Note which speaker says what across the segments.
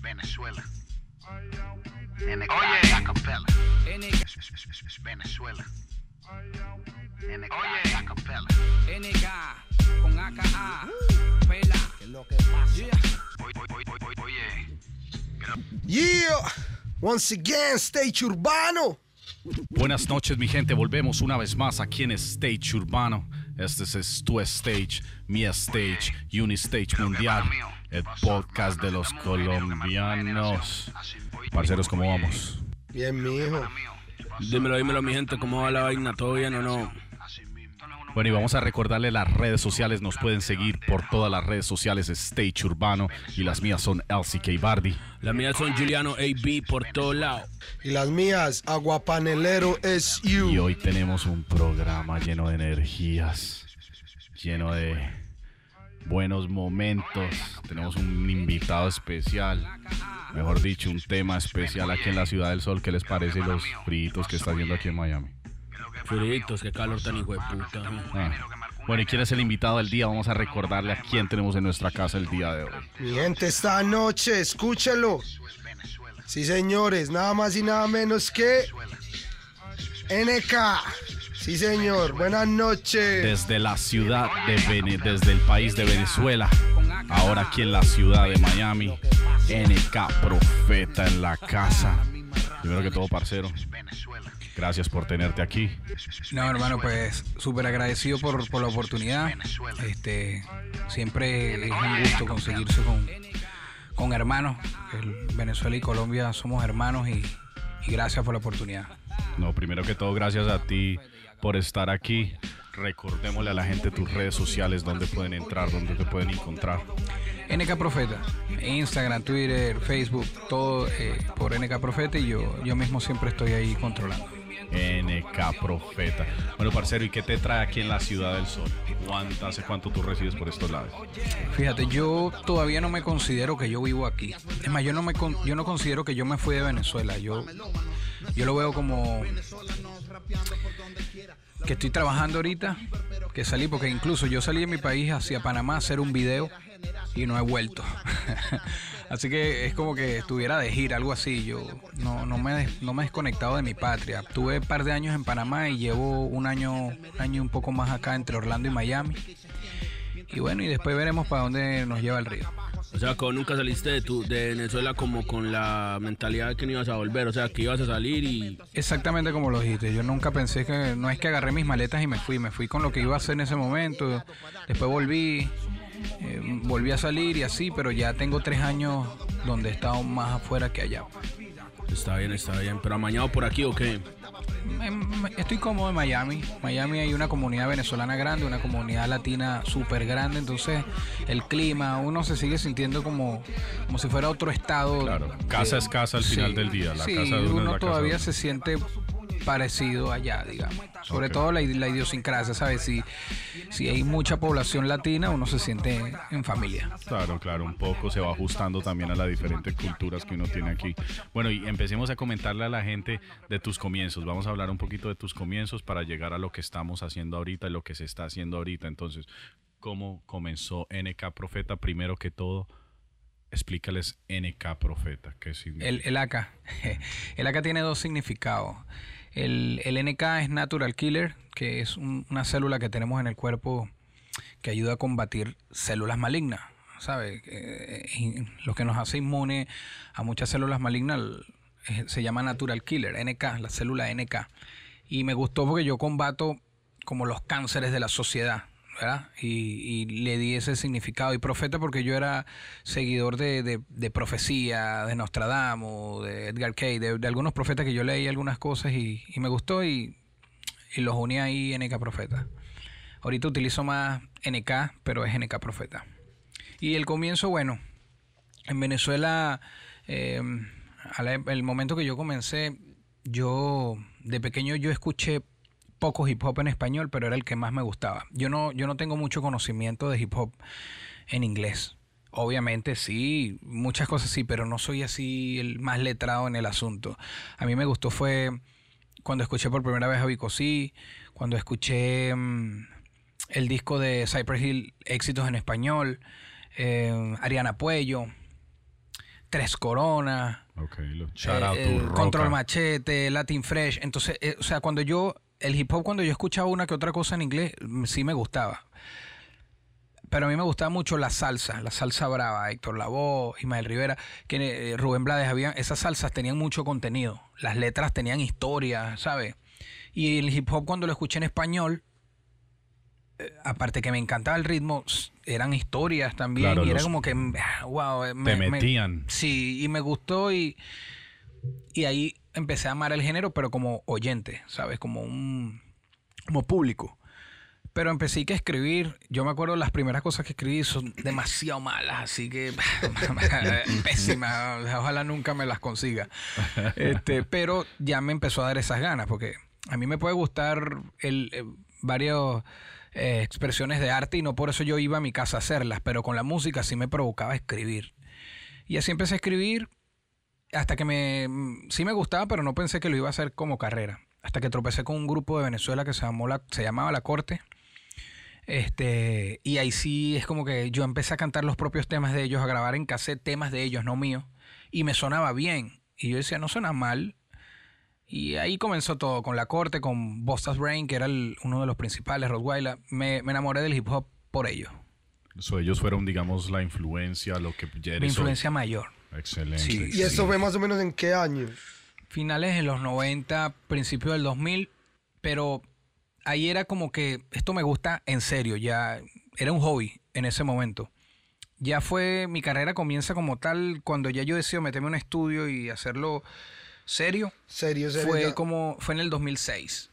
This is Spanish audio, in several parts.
Speaker 1: Venezuela. Oye, acapella. Venezuela. Oye, acapella.
Speaker 2: NK con AKA. Pela. Yeah.
Speaker 1: Oye,
Speaker 3: Yeah, once again, Stage Urbano.
Speaker 4: Buenas noches, mi gente. Volvemos una vez más aquí en Stage Urbano. Este es tu stage, mi stage, Unistage Mundial, el podcast de los colombianos. Parceros, ¿cómo vamos?
Speaker 3: Bien, mijo.
Speaker 5: Dímelo, dímelo, mi gente, ¿cómo va la vaina? ¿Todo bien o no?
Speaker 4: Bueno, y vamos a recordarle las redes sociales. Nos pueden seguir por todas las redes sociales Stage Urbano y las mías son LCK Bardi.
Speaker 5: Las mías son Juliano AB por todos lados.
Speaker 3: Y las mías, Aguapanelero es
Speaker 4: Y
Speaker 3: you.
Speaker 4: hoy tenemos un programa lleno de energías, lleno de buenos momentos. Tenemos un invitado especial, mejor dicho, un tema especial aquí en la Ciudad del Sol. ¿Qué les parece los fritos que está haciendo aquí en Miami?
Speaker 5: Fritos, qué calor tan hijo de puta.
Speaker 4: Ah. Bueno, ¿y quién es el invitado del día? Vamos a recordarle a quién tenemos en nuestra casa el día de hoy.
Speaker 3: Mi gente, esta noche, escúchelo. Sí, señores, nada más y nada menos que NK. Sí, señor, buenas noches.
Speaker 4: Desde la ciudad de Vene- desde el país de Venezuela, ahora aquí en la ciudad de Miami, NK Profeta en la casa. Primero que todo, parcero, gracias por tenerte aquí.
Speaker 2: No, hermano, pues súper agradecido por, por la oportunidad. Este, siempre es un gusto conseguirse con, con hermanos. El Venezuela y Colombia somos hermanos y, y gracias por la oportunidad.
Speaker 4: No, primero que todo, gracias a ti por estar aquí. Recordémosle a la gente tus redes sociales, dónde pueden entrar, dónde te pueden encontrar.
Speaker 2: NK Profeta, Instagram, Twitter, Facebook, todo eh, por NK Profeta y yo, yo mismo siempre estoy ahí controlando.
Speaker 4: NK Profeta. Bueno, parcero, ¿y qué te trae aquí en la Ciudad del Sol? ¿Cuánto, ¿Hace cuánto tú resides por estos lados?
Speaker 2: Fíjate, yo todavía no me considero que yo vivo aquí. Es más, yo no me con- yo no considero que yo me fui de Venezuela. Yo yo lo veo como que estoy trabajando ahorita, que salí porque incluso yo salí de mi país hacia Panamá a hacer un video y no he vuelto. así que es como que estuviera de gira, algo así. Yo no, no me no me he desconectado de mi patria. Tuve un par de años en Panamá y llevo un año un año un poco más acá entre Orlando y Miami. Y bueno, y después veremos para dónde nos lleva el río.
Speaker 5: O sea, que nunca saliste de, tu, de Venezuela como con la mentalidad de que no ibas a volver. O sea, que ibas a salir y...
Speaker 2: Exactamente como lo dijiste. Yo nunca pensé que. No es que agarré mis maletas y me fui. Me fui con lo que iba a hacer en ese momento. Después volví. Eh, volví a salir y así, pero ya tengo tres años donde he estado más afuera que allá.
Speaker 5: Está bien, está bien. ¿Pero amañado por aquí o qué?
Speaker 2: Estoy cómodo en Miami. Miami hay una comunidad venezolana grande, una comunidad latina súper grande. Entonces, el clima, uno se sigue sintiendo como, como si fuera otro estado.
Speaker 4: Claro, casa es casa al final del día, la
Speaker 2: sí,
Speaker 4: casa de uno casa
Speaker 2: todavía
Speaker 4: de
Speaker 2: se siente parecido allá, digamos. Sobre todo la, la idiosincrasia, ¿sabes? Si, si hay mucha población latina, uno se siente en familia.
Speaker 4: Claro, claro, un poco se va ajustando también a las diferentes culturas que uno tiene aquí. Bueno, y empecemos a comentarle a la gente de tus comienzos. Vamos a hablar un poquito de tus comienzos para llegar a lo que estamos haciendo ahorita y lo que se está haciendo ahorita. Entonces, ¿cómo comenzó NK Profeta? Primero que todo, explícales NK Profeta. ¿Qué significa?
Speaker 2: El, el AK. El AK tiene dos significados. El, el NK es Natural Killer, que es un- una célula que tenemos en el cuerpo que ayuda a combatir células malignas. ¿Sabes? Eh, lo que nos hace inmune a muchas células malignas se llama Natural Killer, NK, la célula NK. Y me gustó porque yo combato como los cánceres de la sociedad. Y, le di ese significado. Y profeta porque yo era seguidor de, de- profecía, de Nostradamus, de Edgar Cay, de, de algunos profetas que yo leí algunas cosas y, me gustó y, y los uní ahí NK Profeta. Ahorita utilizo más NK, pero es NK Profeta. Y el comienzo, bueno, en Venezuela, eh, el momento que yo comencé, yo de pequeño yo escuché poco hip hop en español, pero era el que más me gustaba. Yo no, yo no tengo mucho conocimiento de hip hop en inglés. Obviamente sí, muchas cosas sí, pero no soy así el más letrado en el asunto. A mí me gustó fue cuando escuché por primera vez a Vico C, cuando escuché mm, el disco de Cypress Hill, Éxitos en Español, eh, Ariana Puello, Tres Coronas,
Speaker 4: Ok, lo- shout out
Speaker 2: eh, eh,
Speaker 4: Roca.
Speaker 2: Control Machete, Latin Fresh. Entonces, eh, o sea, cuando yo, el hip hop, cuando yo escuchaba una que otra cosa en inglés, mm, sí me gustaba. Pero a mí me gustaba mucho la salsa, la salsa brava, Héctor Lavoe, Ismael Rivera, que eh, Rubén Blades, habían, esas salsas tenían mucho contenido. Las letras tenían historia, ¿sabes? Y el hip hop cuando lo escuché en español, eh, aparte que me encantaba el ritmo, eran historias también.
Speaker 4: Claro,
Speaker 2: y era como que, mm, ah, wow, eh,
Speaker 4: Te metían.
Speaker 2: sí, y me gustó y, y ahí empecé a amar el género, pero como oyente, ¿sabes? Como un como público. Pero empecé que escribir. Yo me acuerdo las primeras cosas que escribí son demasiado malas, así que pésimas. Ojalá nunca me las consiga. Este, pero ya me empezó a dar esas ganas, porque a mí me puede gustar el, eh, varios eh, expresiones de arte y no por eso yo iba a mi casa a hacerlas, pero con la música sí me provocaba escribir. Y así empecé a escribir hasta que me mm, sí me gustaba, pero no pensé que lo iba a hacer como carrera. Hasta que tropecé con un grupo de Venezuela que se llamó la, se llamaba La Corte. Este, y ahí sí es como que yo empecé a cantar los propios temas de ellos, a grabar en cassette temas de ellos, no míos, y me sonaba bien. Y yo decía, no suena mal. Y ahí comenzó todo, con La Corte, con Bosta's Brain, que era el- uno de los principales, Rottweiler. Me, me enamoré del hip hop por ellos.
Speaker 4: So, ellos fueron, digamos, la influencia, lo que ya
Speaker 2: Mi
Speaker 4: hoy.
Speaker 2: influencia mayor.
Speaker 4: Excelente.
Speaker 2: Sí.
Speaker 3: ¿Y esto fue más o menos en qué año?
Speaker 2: finales de los 90, principios del 2000, pero ahí era como que esto me gusta en serio, ya era un hobby en ese momento. Ya fue, mi carrera comienza como tal cuando ya yo decido meterme en un estudio y hacerlo serio.
Speaker 3: Serio, serio.
Speaker 2: Fue
Speaker 3: ya.
Speaker 2: como, fue en el 2006.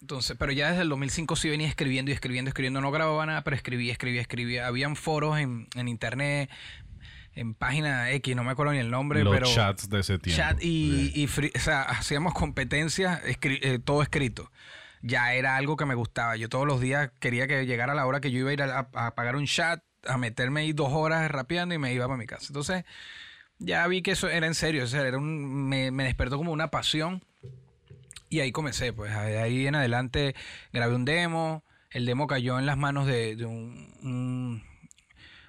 Speaker 2: Entonces, pero ya desde el 2005 sí venía escribiendo y escribiendo, escribiendo. No grababa nada, pero escribía, escribía, escribía. Habían foros en, en internet, en página X, no me acuerdo ni el nombre,
Speaker 4: Los
Speaker 2: pero
Speaker 4: chats de ese tiempo.
Speaker 2: chat y,
Speaker 4: Sí.
Speaker 2: y free- o sea, hacíamos competencias, escri- eh, todo escrito. Ya era algo que me gustaba. Yo todos los días quería que llegara la hora que yo iba a ir a, a pagar un chat, a meterme ahí dos horas rapeando y me iba para mi casa. Entonces, ya vi que eso era en serio. O sea, era un, me, me despertó como una pasión. Y ahí comencé, pues ahí en adelante grabé un demo. El demo cayó en las manos de, de un, un,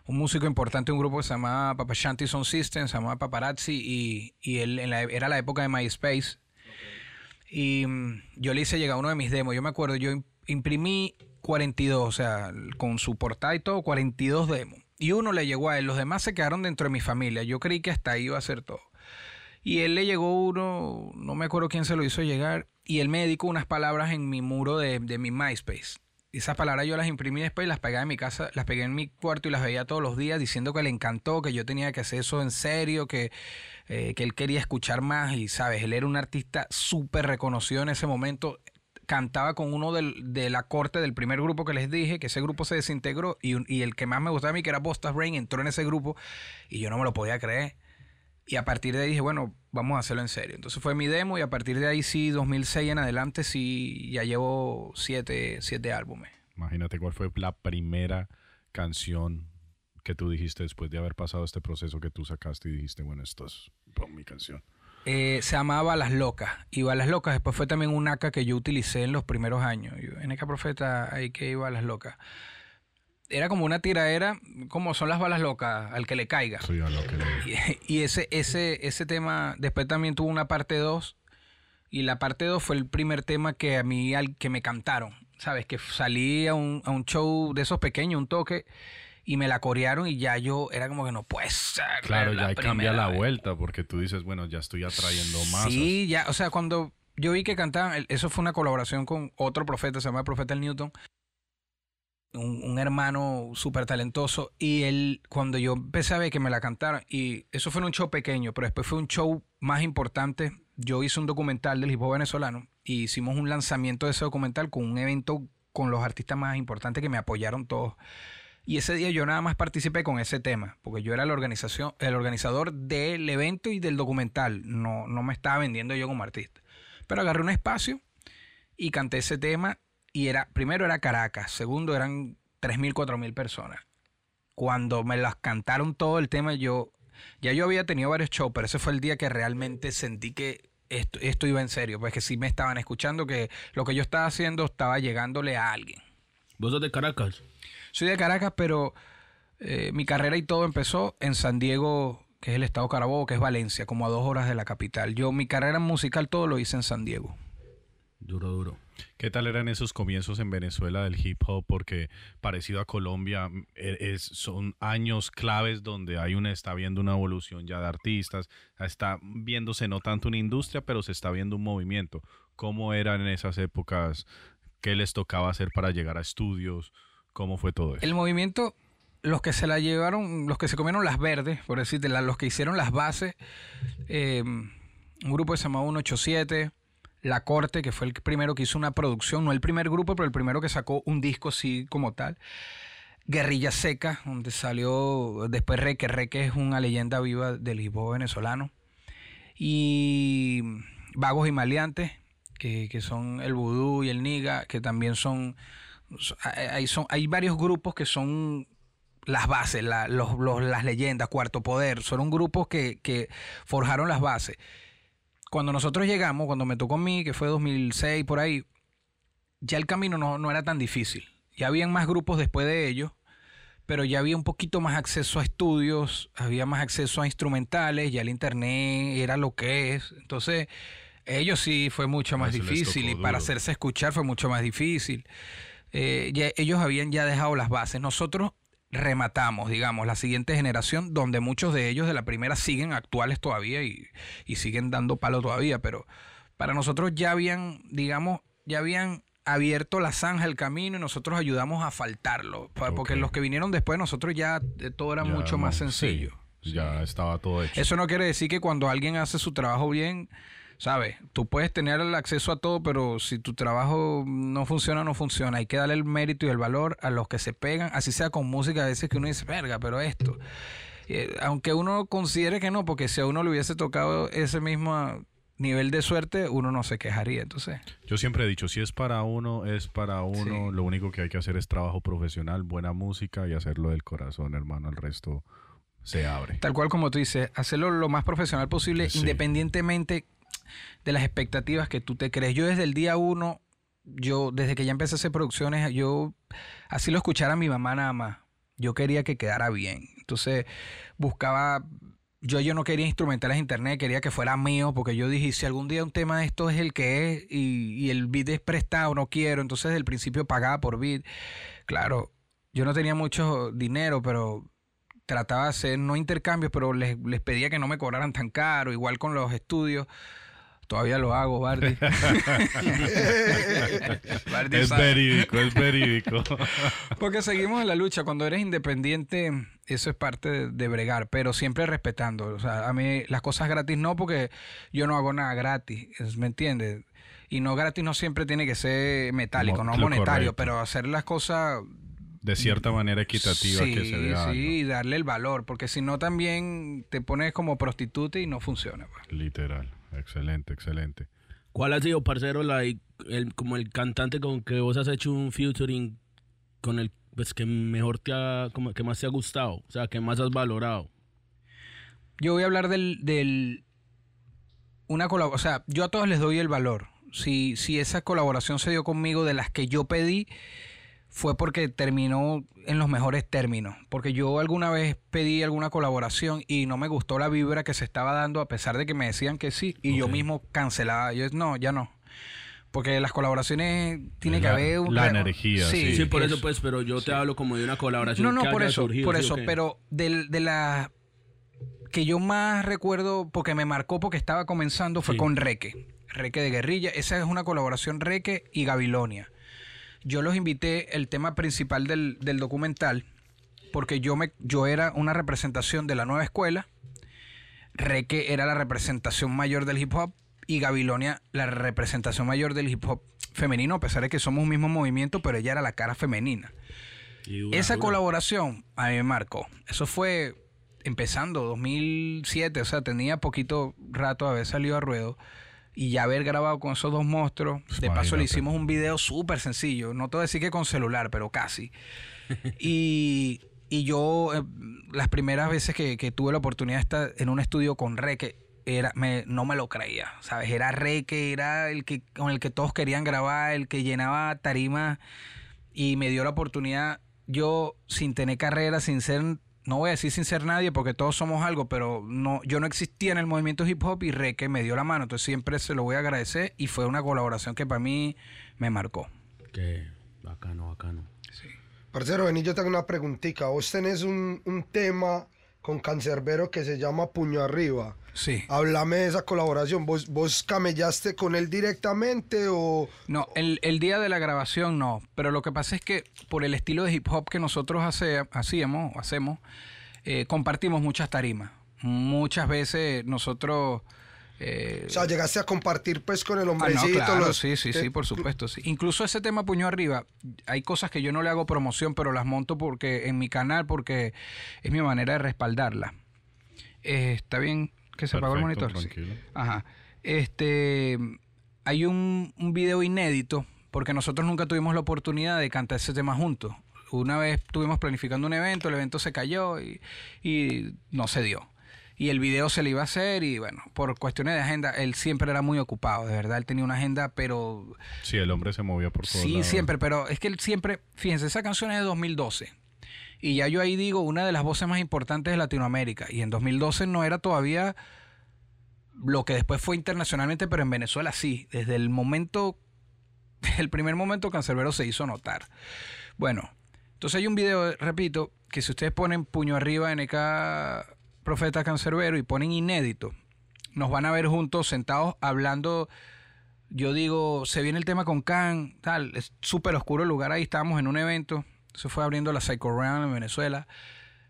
Speaker 2: un músico importante, un grupo que se llamaba Papa Shanty Sound System, se llamaba Paparazzi, y, él era la época de MySpace. Y mm, yo le hice llegar uno de mis demos. Yo me acuerdo, yo im- imprimí 42, o sea, con su portada y todo, 42 demos. Y uno le llegó a él, los demás se quedaron dentro de mi familia. Yo creí que hasta ahí iba a ser todo. Y él le llegó uno, no me acuerdo quién se lo hizo llegar, y él me dedicó unas palabras en mi muro de, de mi MySpace. Esas palabras yo las imprimí después y las pegué en mi casa, las pegué en mi cuarto y las veía todos los días diciendo que le encantó, que yo tenía que hacer eso en serio, que, eh, que él quería escuchar más y, ¿sabes? Él era un artista súper reconocido en ese momento. Cantaba con uno del- de la corte del primer grupo que les dije, que ese grupo se desintegró y, y el que más me gustaba a mí, que era Bosta's Brain, entró en ese grupo y yo no me lo podía creer. Y a partir de ahí dije, bueno, vamos a hacerlo en serio. Entonces fue mi demo y a partir de ahí sí, 2006 en adelante, sí, ya llevo siete, siete álbumes.
Speaker 4: Imagínate cuál fue la primera canción que tú dijiste después de haber pasado este proceso que tú sacaste y dijiste, bueno, esto es mi canción.
Speaker 2: Eh, se llamaba Las Locas. Y Balas Locas después fue también un AK que yo utilicé en los primeros años. Yo, NK Profeta, ahí que iba Balas Locas. Era como una tiradera, como son las balas locas, al que le caiga.
Speaker 4: Soy a lo que le-
Speaker 2: Y, y ese, ese, ese tema después también tuvo una parte 2 y la parte 2 fue el primer tema que a mí al que me cantaron, ¿sabes? Que salí a un, a un show de esos pequeños, un toque y me la corearon y ya yo era como que no puede ser.
Speaker 4: Claro,
Speaker 2: la
Speaker 4: ya cambia la
Speaker 2: vez.
Speaker 4: vuelta porque tú dices, bueno, ya estoy atrayendo más.
Speaker 2: Sí, ya, o sea, cuando yo vi que cantaban, eso fue una colaboración con otro profeta, se llama el Profeta el Newton, un, un hermano súper talentoso, y él, cuando yo empecé a ver que me la cantaron, y eso fue en un show pequeño, pero después fue un show más importante, yo hice un documental del hip venezolano, y hicimos un lanzamiento de ese documental con un evento con los artistas más importantes que me apoyaron todos. Y ese día yo nada más participé con ese tema, porque yo era la organización, el organizador del evento y del documental. No, no me estaba vendiendo yo como artista. Pero agarré un espacio y canté ese tema. Y era, primero era Caracas, segundo eran 3.000, 4.000 personas. Cuando me las cantaron todo el tema, yo, ya yo había tenido varios shows, pero ese fue el día que realmente sentí que esto, esto iba en serio, pues que sí me estaban escuchando, que lo que yo estaba haciendo estaba llegándole a alguien.
Speaker 5: ¿Vos sos de Caracas?
Speaker 2: Soy de Caracas, pero eh, mi carrera y todo empezó en San Diego, que es el estado Carabobo, que es Valencia, como a dos horas de la capital. Yo mi carrera musical todo lo hice en San Diego.
Speaker 5: Duro, duro.
Speaker 4: ¿Qué tal eran esos comienzos en Venezuela del hip hop? Porque parecido a Colombia, mm, e- es, son años claves donde hay una, está viendo una evolución ya de artistas, está viéndose no tanto una industria, pero se está viendo un movimiento. ¿Cómo eran en esas épocas? ¿Qué les tocaba hacer para llegar a estudios? ¿Cómo fue todo eso?
Speaker 2: El movimiento, los que se la llevaron, los que se comieron las verdes, por decirte, los que hicieron las bases, eh, un grupo que se llamaba 187, La Corte, que fue el primero que hizo una producción, no el primer grupo, pero el primero que sacó un disco así como tal. Guerrilla Seca, donde salió después Reque. Reque es una leyenda viva del hop venezolano. Y Vagos y Maleantes, que, que son el Vudú y el Niga, que también son so- hay, son, hay varios grupos que son las bases, la- los- los- las leyendas, Cuarto Poder, son grupos que, que forjaron las bases. Cuando nosotros llegamos, cuando me tocó a mí, que fue 2006 por ahí, ya el camino no, no era tan difícil. Ya habían más grupos después de ellos, pero ya había un poquito más acceso a estudios, había más acceso a instrumentales, ya el internet era lo que es. Entonces, ellos sí fue mucho más
Speaker 4: Eso
Speaker 2: difícil y para hacerse escuchar fue mucho más difícil. Eh, ya- ellos habían ya dejado las bases. Nosotros rematamos, digamos, la siguiente generación, donde muchos de ellos de la primera siguen actuales todavía y, y siguen dando palo todavía, pero para nosotros ya habían, digamos, ya habían abierto la zanja, el camino y nosotros ayudamos a faltarlo, porque los que vinieron después nosotros ya eh, todo era
Speaker 4: Ya,
Speaker 2: mucho más sencillo.
Speaker 4: sí, ya estaba todo hecho.
Speaker 2: Eso no quiere decir que cuando alguien hace su trabajo bien, ¿sabes? Tú puedes tener el acceso a todo, pero si tu trabajo no funciona, no funciona. Hay que darle el mérito y el valor a los que se pegan, así sea con música, a veces que uno dice, verga, pero esto. Eh, aunque uno considere que no, porque si a uno le hubiese tocado ese mismo nivel de suerte, uno no se quejaría. Entonces,
Speaker 4: Yo siempre he dicho, si es para uno, es para uno.
Speaker 2: Sí.
Speaker 4: Lo único que hay que hacer es trabajo profesional, buena música y hacerlo del corazón, hermano. El resto se abre.
Speaker 2: tal cual como tú dices, hacerlo lo más profesional posible,
Speaker 4: Sí.
Speaker 2: independientemente de las expectativas que tú te crees. Yo desde el día uno, yo desde que ya empecé a hacer producciones, yo así lo escuchara mi mamá nada más. Yo quería que quedara bien. Entonces buscaba, yo, yo no quería instrumentales internet, quería que fuera mío, porque yo dije, si algún día un tema de esto es el que es y, y el beat es prestado, no quiero, entonces desde el principio pagaba por beat. Claro, yo no tenía mucho dinero, pero trataba de hacer, no intercambios, pero les, les pedía que no me cobraran tan caro, igual con los estudios. Todavía lo hago, Bardi. Bardi
Speaker 4: Es
Speaker 2: sabe.
Speaker 4: verídico, es verídico.
Speaker 2: Porque seguimos en la lucha. Cuando eres independiente, eso es parte de, de bregar, pero siempre respetando. O sea, a mí las cosas gratis no, porque yo no hago nada gratis, ¿me entiendes? Y no gratis no siempre tiene que ser metálico,
Speaker 4: Mo-
Speaker 2: no monetario,
Speaker 4: correcto.
Speaker 2: pero hacer las cosas
Speaker 4: De cierta manera equitativa
Speaker 2: sí,
Speaker 4: que se vea.
Speaker 2: Sí, y darle el valor, porque si no también te pones como prostituta y no funciona. pues.
Speaker 4: Literal. Excelente, excelente.
Speaker 5: ¿Cuál ha sido, parcero, like, el, como el cantante con que vos has hecho un featuring con el pues, que mejor te ha, como, que más te ha gustado? O sea, que más has valorado.
Speaker 2: Yo voy a hablar del, del una colaboración, o sea, yo a todos les doy el valor. Si, si esa colaboración se dio conmigo de las que yo pedí, fue porque terminó en los mejores términos. Porque yo alguna vez pedí alguna colaboración y no me gustó la vibra que se estaba dando, a pesar de que me decían que sí, y yo mismo cancelaba. Yo, no, ya no. Porque las colaboraciones tiene que haber un-
Speaker 4: la energía, sí.
Speaker 5: Sí, por eso,
Speaker 2: eso.
Speaker 5: pues, pero yo te hablo como de una colaboración
Speaker 2: No, no,
Speaker 5: que
Speaker 2: por
Speaker 5: haya
Speaker 2: eso,
Speaker 5: surgido,
Speaker 2: por
Speaker 5: ¿sí o
Speaker 2: eso, pero del- de, la que yo más recuerdo, porque me marcó porque estaba comenzando, fue
Speaker 5: Sí.
Speaker 2: con Reque, Reque de Guerrilla. Esa es una colaboración Reque y Gabilonia. Yo los invité, el tema principal del, del documental, porque yo, me, yo era una representación de la nueva escuela, Reque era la representación mayor del hip hop y Gabilonia la representación mayor del hip hop femenino, a pesar de que somos un mismo movimiento, pero ella era la cara femenina.
Speaker 5: Dura,
Speaker 2: Esa
Speaker 5: dura.
Speaker 2: colaboración a mí me marcó. Eso fue empezando 2007, o sea, tenía poquito rato de haber salido a ruedo y ya haber grabado con esos dos monstruos.
Speaker 4: Pues
Speaker 2: de paso le hicimos un video súper sencillo, no te voy a decir que con celular, pero casi. y, y yo, eh, las primeras veces que, que tuve la oportunidad de estar en un estudio con Reque, era, me, no me lo creía, ¿sabes? Era Reque, era el que, con el que todos querían grabar, el que llenaba tarimas y me dio la oportunidad, yo sin tener carrera, sin ser no voy a decir sin ser nadie porque todos somos algo, pero no, yo no existía en el movimiento hip hop y Reque me dio la mano, entonces siempre se lo voy a agradecer y fue una colaboración que para mí me marcó.
Speaker 5: Que bacano, bacano.
Speaker 3: Parcero, vení, yo tengo una preguntita. Vos tenés un, un tema con Cancerbero que se llama Puño Arriba.
Speaker 2: Sí.
Speaker 3: Háblame de esa colaboración. ¿Vos, vos camellaste con él directamente o...?
Speaker 2: No, el, el día de la grabación no, pero lo que pasa es que por el estilo de hip hop que nosotros hace- hacíamos, hacemos, eh, compartimos muchas tarimas. Muchas veces nosotros... eh,
Speaker 3: O sea, llegaste a compartir pues con el
Speaker 2: Ah,
Speaker 3: hombrecito.
Speaker 2: no, claro,
Speaker 3: los-
Speaker 2: sí, sí, sí,
Speaker 3: te-
Speaker 2: por supuesto. sí. Incluso ese tema puño arriba, hay cosas que yo no le hago promoción, pero las monto porque en mi canal porque es mi manera de respaldarla. Eh, ¿Está bien que se apagó el monitor? Sí.
Speaker 4: tranquilo.
Speaker 2: Ajá. Este, hay un, un video inédito porque nosotros nunca tuvimos la oportunidad de cantar ese tema juntos. Una vez estuvimos planificando un evento, el evento se cayó y, y no se dio. Y el video se le iba a hacer y bueno, por cuestiones de agenda, él siempre era muy ocupado, de verdad, él tenía una agenda, pero
Speaker 4: Sí, el hombre se movía por todos
Speaker 2: sí,
Speaker 4: lados.
Speaker 2: siempre, pero es que él siempre, fíjense, esa canción es de 2012. Y ya yo ahí digo, una de las voces más importantes de Latinoamérica. Y en 2012 no era todavía lo que después fue internacionalmente, pero en Venezuela sí. Desde el momento, el primer momento Cancerbero se hizo notar. Bueno, entonces hay un video, repito, que si ustedes ponen puño arriba NK Profeta Cancerbero y ponen inédito, nos van a ver juntos sentados hablando. Yo digo, se viene el tema con Can, tal, es súper oscuro el lugar ahí, estábamos en un evento, se fue abriendo la Psycho Round en Venezuela.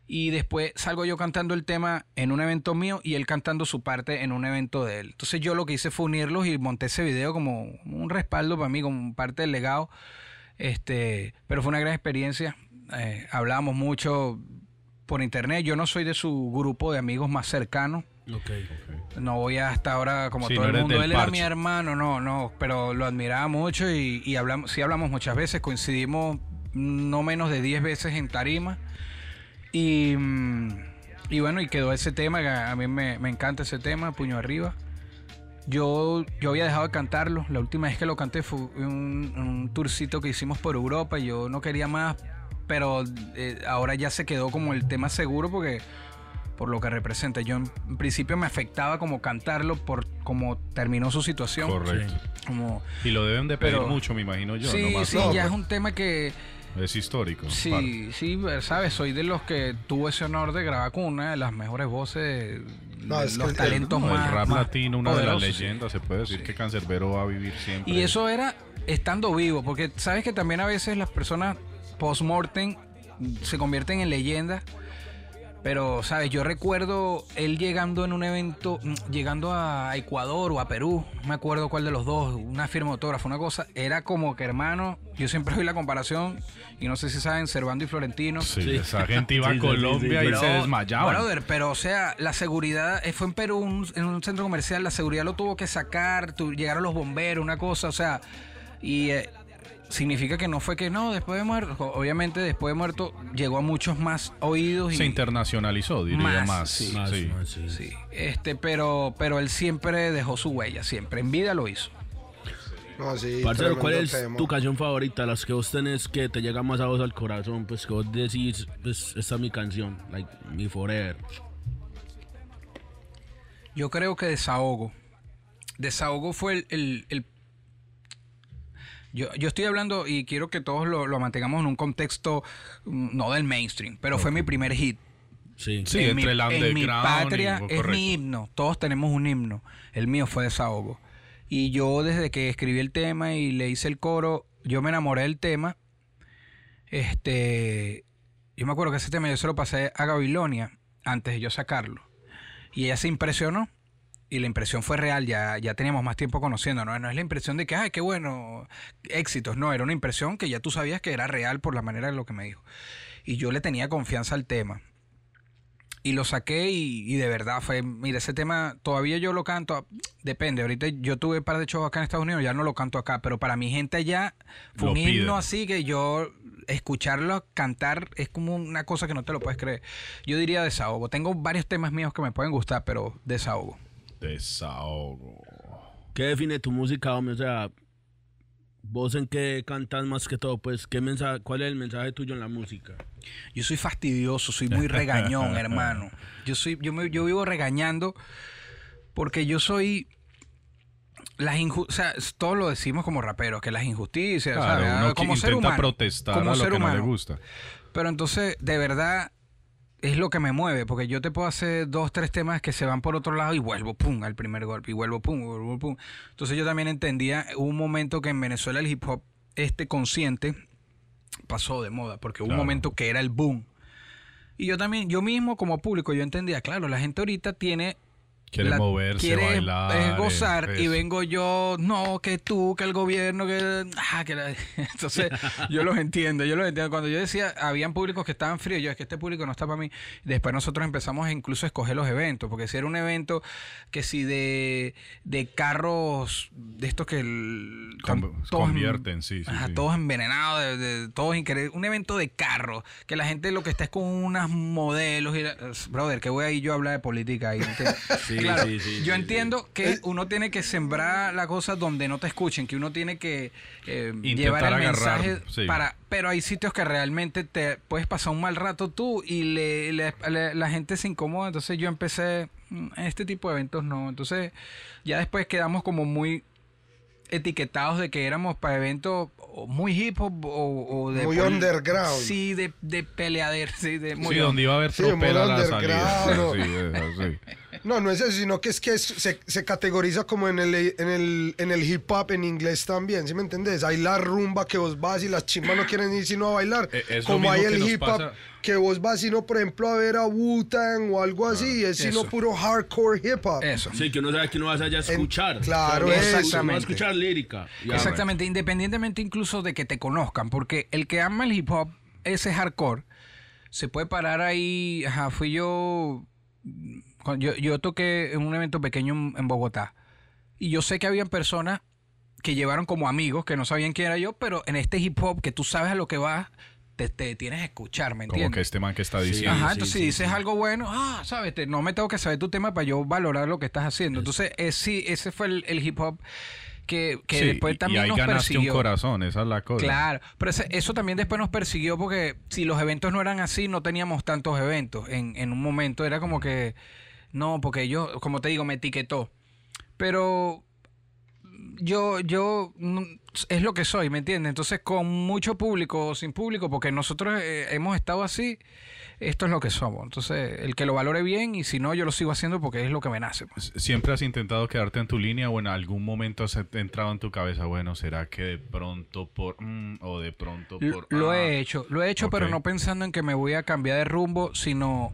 Speaker 2: Y después salgo yo cantando el tema en un evento mío y él cantando su parte en un evento de él. Entonces yo lo que hice fue unirlos y monté ese video como un respaldo para mí, como parte del legado. Este, pero fue una gran experiencia. Eh, hablábamos mucho por internet. Yo no soy de su grupo de amigos más cercanos.
Speaker 5: Ok.
Speaker 2: No voy hasta ahora como
Speaker 4: Sí,
Speaker 2: todo
Speaker 4: no
Speaker 2: el mundo. Él era
Speaker 4: parche.
Speaker 2: mi hermano, no, no, pero lo admiraba mucho y, y hablamos, sí hablamos muchas veces, coincidimos no menos de 10 veces en tarima. Y, mm, y bueno, y quedó ese tema, que a mí me, me encanta ese tema, Puño Arriba. Yo, yo había dejado de cantarlo, la última vez que lo canté fue un, un tourcito que hicimos por Europa y yo no quería más, pero eh, ahora ya se quedó como el tema seguro porque por lo que representa. Yo en, en principio me afectaba como cantarlo por cómo terminó su situación.
Speaker 4: Correcto.
Speaker 2: Como,
Speaker 4: Y lo deben de pedir
Speaker 2: Pero-
Speaker 4: mucho, me imagino yo.
Speaker 2: sí,
Speaker 4: nomás
Speaker 2: sí,
Speaker 3: no,
Speaker 2: ya
Speaker 3: pues-
Speaker 2: es un tema que
Speaker 4: Es histórico. parte.
Speaker 2: Sí, sí, sabes, soy de los que tuvo ese honor de grabar con una de las mejores voces,
Speaker 3: No,
Speaker 2: de los
Speaker 3: el-
Speaker 2: talentos
Speaker 4: No,
Speaker 2: más
Speaker 4: el rap
Speaker 2: más
Speaker 4: latino, una de las
Speaker 2: sí.
Speaker 4: leyendas, se puede decir que Cancerbero va a vivir siempre.
Speaker 2: Y eso era estando vivo, porque sabes que también a veces las personas post-mortem se convierten en leyendas. Pero, ¿sabes? Yo recuerdo él llegando en un evento, mm, llegando a Ecuador o a Perú, no me acuerdo cuál de los dos, una firma de autógrafo, una cosa, era como que hermano, yo siempre oí la comparación, y no sé si saben, Servando y Florentino.
Speaker 4: Sí,
Speaker 5: Sí.
Speaker 4: esa gente iba
Speaker 5: Sí,
Speaker 4: a Colombia
Speaker 5: sí, sí.
Speaker 4: y se desmayaban.
Speaker 2: Brother, pero o sea, la seguridad, eh, fue en Perú, un- en un centro comercial, la seguridad lo tuvo que sacar, tu- llegaron los bomberos, una cosa, o sea, y eh, significa que no fue que no, después de muerto, obviamente después de muerto llegó a muchos más oídos y
Speaker 4: se internacionalizó, diría
Speaker 2: Más,
Speaker 4: más.
Speaker 2: sí.
Speaker 5: Más,
Speaker 4: sí.
Speaker 5: más, sí.
Speaker 2: sí, este, pero, pero él siempre dejó su huella, siempre, en vida lo hizo.
Speaker 3: No, sí,
Speaker 5: Parcero, ¿cuál es
Speaker 3: tema.
Speaker 5: tu canción favorita? Las que vos tenés que te llega más a vos al corazón, pues que vos decís, pues esta es mi canción, like, mi forever.
Speaker 2: Yo creo que Desahogo. Desahogo fue el... el- el- yo, yo estoy hablando y quiero que todos lo, lo mantengamos en un contexto mm, no del mainstream, pero fue mi primer hit.
Speaker 5: Sí.
Speaker 4: Sí,
Speaker 2: en mi,
Speaker 4: entre el
Speaker 2: en mi patria
Speaker 4: y-
Speaker 2: es
Speaker 4: correcto.
Speaker 2: mi himno. Todos tenemos un himno. El mío fue Desahogo. Y yo desde que escribí el tema y le hice el coro, yo me enamoré del tema. Este, yo me acuerdo que ese tema yo se lo pasé a Gabilonia antes de yo sacarlo. Y ella se impresionó. Y la impresión fue real, ya, ya teníamos más tiempo conociendo, ¿no? No es la impresión de que, ay, qué bueno, éxitos. No, era una impresión que ya tú sabías que era real por la manera de lo que me dijo. Y yo le tenía confianza al tema. Y lo saqué y, y de verdad fue, mira, ese tema todavía yo lo canto, depende, ahorita yo tuve un par de shows acá en Estados Unidos, ya no lo canto acá, pero para mi gente allá fue
Speaker 4: Lo
Speaker 2: un
Speaker 4: piden.
Speaker 2: himno así que yo escucharlo cantar es como una cosa que no te lo puedes creer. Yo diría desahogo, tengo varios temas míos que me pueden gustar, pero desahogo.
Speaker 4: Desahogo.
Speaker 5: ¿Qué define tu música, hombre? O sea, vos en qué cantas más que todo, pues, ¿qué mensaje, ¿cuál es el mensaje tuyo en la música?
Speaker 2: Yo soy fastidioso, soy muy regañón, hermano. Yo soy, yo me, yo vivo regañando porque yo soy las inju- o sea, todos lo decimos como raperos, que las injusticias,
Speaker 4: Claro,
Speaker 2: ¿sabes?
Speaker 4: uno
Speaker 2: Ah, como
Speaker 4: que
Speaker 2: ser
Speaker 4: intenta
Speaker 2: humano,
Speaker 4: protestar
Speaker 2: como
Speaker 4: a lo
Speaker 2: ser
Speaker 4: que no le
Speaker 2: humano.
Speaker 4: gusta.
Speaker 2: Pero entonces, de verdad, es lo que me mueve, porque yo te puedo hacer dos, tres temas que se van por otro lado y vuelvo, pum, al primer golpe, y vuelvo, pum, vuelvo, pum. Entonces yo también entendía, un momento que en Venezuela el hip hop, este consciente, pasó de moda, porque hubo
Speaker 4: Claro.
Speaker 2: un momento que era el boom. Y yo también, yo mismo como público, yo entendía, claro, la gente ahorita tiene
Speaker 4: Quiere
Speaker 2: la-
Speaker 4: moverse,
Speaker 2: quiere,
Speaker 4: bailar.
Speaker 2: eh, gozar
Speaker 4: eh,
Speaker 2: y vengo yo, no, que tú, que el gobierno, que... ah, que la- Entonces, yo los entiendo, yo los entiendo. Cuando yo decía, habían públicos que estaban fríos, yo es que este público no está para mí. Después nosotros empezamos a incluso a escoger los eventos, porque si era un evento que si de, de carros, de estos que... el-
Speaker 4: Con-
Speaker 2: todos en-
Speaker 4: convierten, sí, sí,
Speaker 2: ajá,
Speaker 4: sí.
Speaker 2: todos envenenados, de, de- todos increíbles. Un evento de carros, que la gente lo que está es con unas modelos. Y la- brother, que voy ahí yo a hablar de política ahí.
Speaker 5: Sí,
Speaker 2: Claro,
Speaker 5: sí, sí,
Speaker 2: yo
Speaker 5: sí,
Speaker 2: entiendo que uno tiene que sembrar la cosa donde no te escuchen, que uno tiene que eh, llevar el
Speaker 4: agarrar,
Speaker 2: mensaje
Speaker 4: sí.
Speaker 2: para... Pero hay sitios que realmente te puedes pasar un mal rato tú y le, le- le- la gente se incomoda. Entonces yo empecé, mm, en este tipo de eventos no. Entonces ya después quedamos como muy etiquetados de que éramos para eventos o muy hip hop o, o de
Speaker 3: Muy underground.
Speaker 2: Sí, de, de peleader, sí, de muy
Speaker 4: Sí, donde iba a haber
Speaker 3: Sí,
Speaker 4: tropel a la salida. Sí, así.
Speaker 3: No, no es eso, sino que es que es- se, se categoriza como en el, en, el, en el hip hop en inglés también, ¿sí me entendés? Hay la rumba que vos vas y las chimbas no quieren ir sino a bailar.
Speaker 4: Eh, es lo
Speaker 3: como hay el hip hop
Speaker 4: pasa-
Speaker 3: que vos vas sino, por ejemplo, a ver a Wu-Tang o algo así, es sino
Speaker 2: eso.
Speaker 3: puro hardcore hip hop.
Speaker 2: Eso.
Speaker 5: Sí, que uno sabe que no vas allá a escuchar.
Speaker 3: claro,
Speaker 5: O sea, no vas a- No vas a
Speaker 2: exactamente.
Speaker 5: escuchar lírica. Ya.
Speaker 2: Exactamente, independientemente incluso de que te conozcan, porque el que ama el hip hop, ese hardcore, se puede parar ahí. Ajá, fui yo. Yo, yo toqué en un evento pequeño en, en Bogotá. Y yo sé que habían personas que llevaron como amigos que no sabían quién era yo, pero en este hip hop que tú sabes a lo que vas, te, te tienes que escuchar, ¿me
Speaker 4: Como
Speaker 2: entiendes?
Speaker 4: que este man que está
Speaker 5: Sí.
Speaker 4: diciendo.
Speaker 2: Ajá,
Speaker 5: sí,
Speaker 2: entonces
Speaker 5: sí,
Speaker 2: si dices
Speaker 5: sí.
Speaker 2: algo bueno, ah, sabes, Te- no me tengo que saber tu tema para yo valorar lo que estás haciendo. Entonces, es, sí, ese fue el, el hip hop que, que
Speaker 4: Sí,
Speaker 2: después también
Speaker 4: y ahí
Speaker 2: nos
Speaker 4: ganaste
Speaker 2: persiguió.
Speaker 4: un corazón, esa es la cosa.
Speaker 2: Claro, pero ese- eso también después nos persiguió porque si los eventos no eran así, no teníamos tantos eventos. En, en un momento era como que, no, porque yo, como te digo, me etiquetó. Pero yo, yo, mm, es lo que soy, ¿me entiendes? Entonces, con mucho público o sin público, porque nosotros eh, hemos estado así, esto es lo que somos. Entonces, el que lo valore bien y si no, yo lo sigo haciendo porque es lo que me nace. pues.
Speaker 4: ¿Siempre has intentado quedarte en tu línea o en algún momento has entrado en tu cabeza, bueno, será que de pronto por... mm, o de pronto por...
Speaker 2: Lo
Speaker 4: ah?
Speaker 2: he hecho, lo he hecho, pero no pensando en que me voy a cambiar de rumbo, sino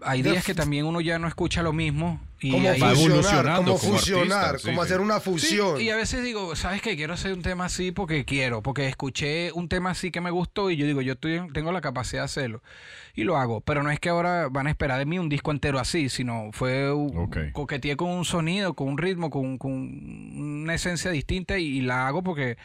Speaker 2: hay días que también uno ya no escucha lo mismo y
Speaker 3: Como
Speaker 2: ahí-
Speaker 3: como
Speaker 4: como
Speaker 3: fusionar,
Speaker 4: artista, sí,
Speaker 3: como
Speaker 4: sí.
Speaker 3: hacer una
Speaker 2: Sí,
Speaker 3: fusión.
Speaker 2: y a veces digo, ¿sabes qué? Quiero hacer un tema así porque quiero, porque escuché un tema así que me gustó y yo digo, yo estoy, tengo la capacidad de hacerlo. Y lo hago, pero no es que ahora van a esperar de mí un disco entero así, sino fue un-
Speaker 4: Ok.
Speaker 2: coqueteé con un sonido, con un ritmo, con, con una esencia distinta y, y la hago porque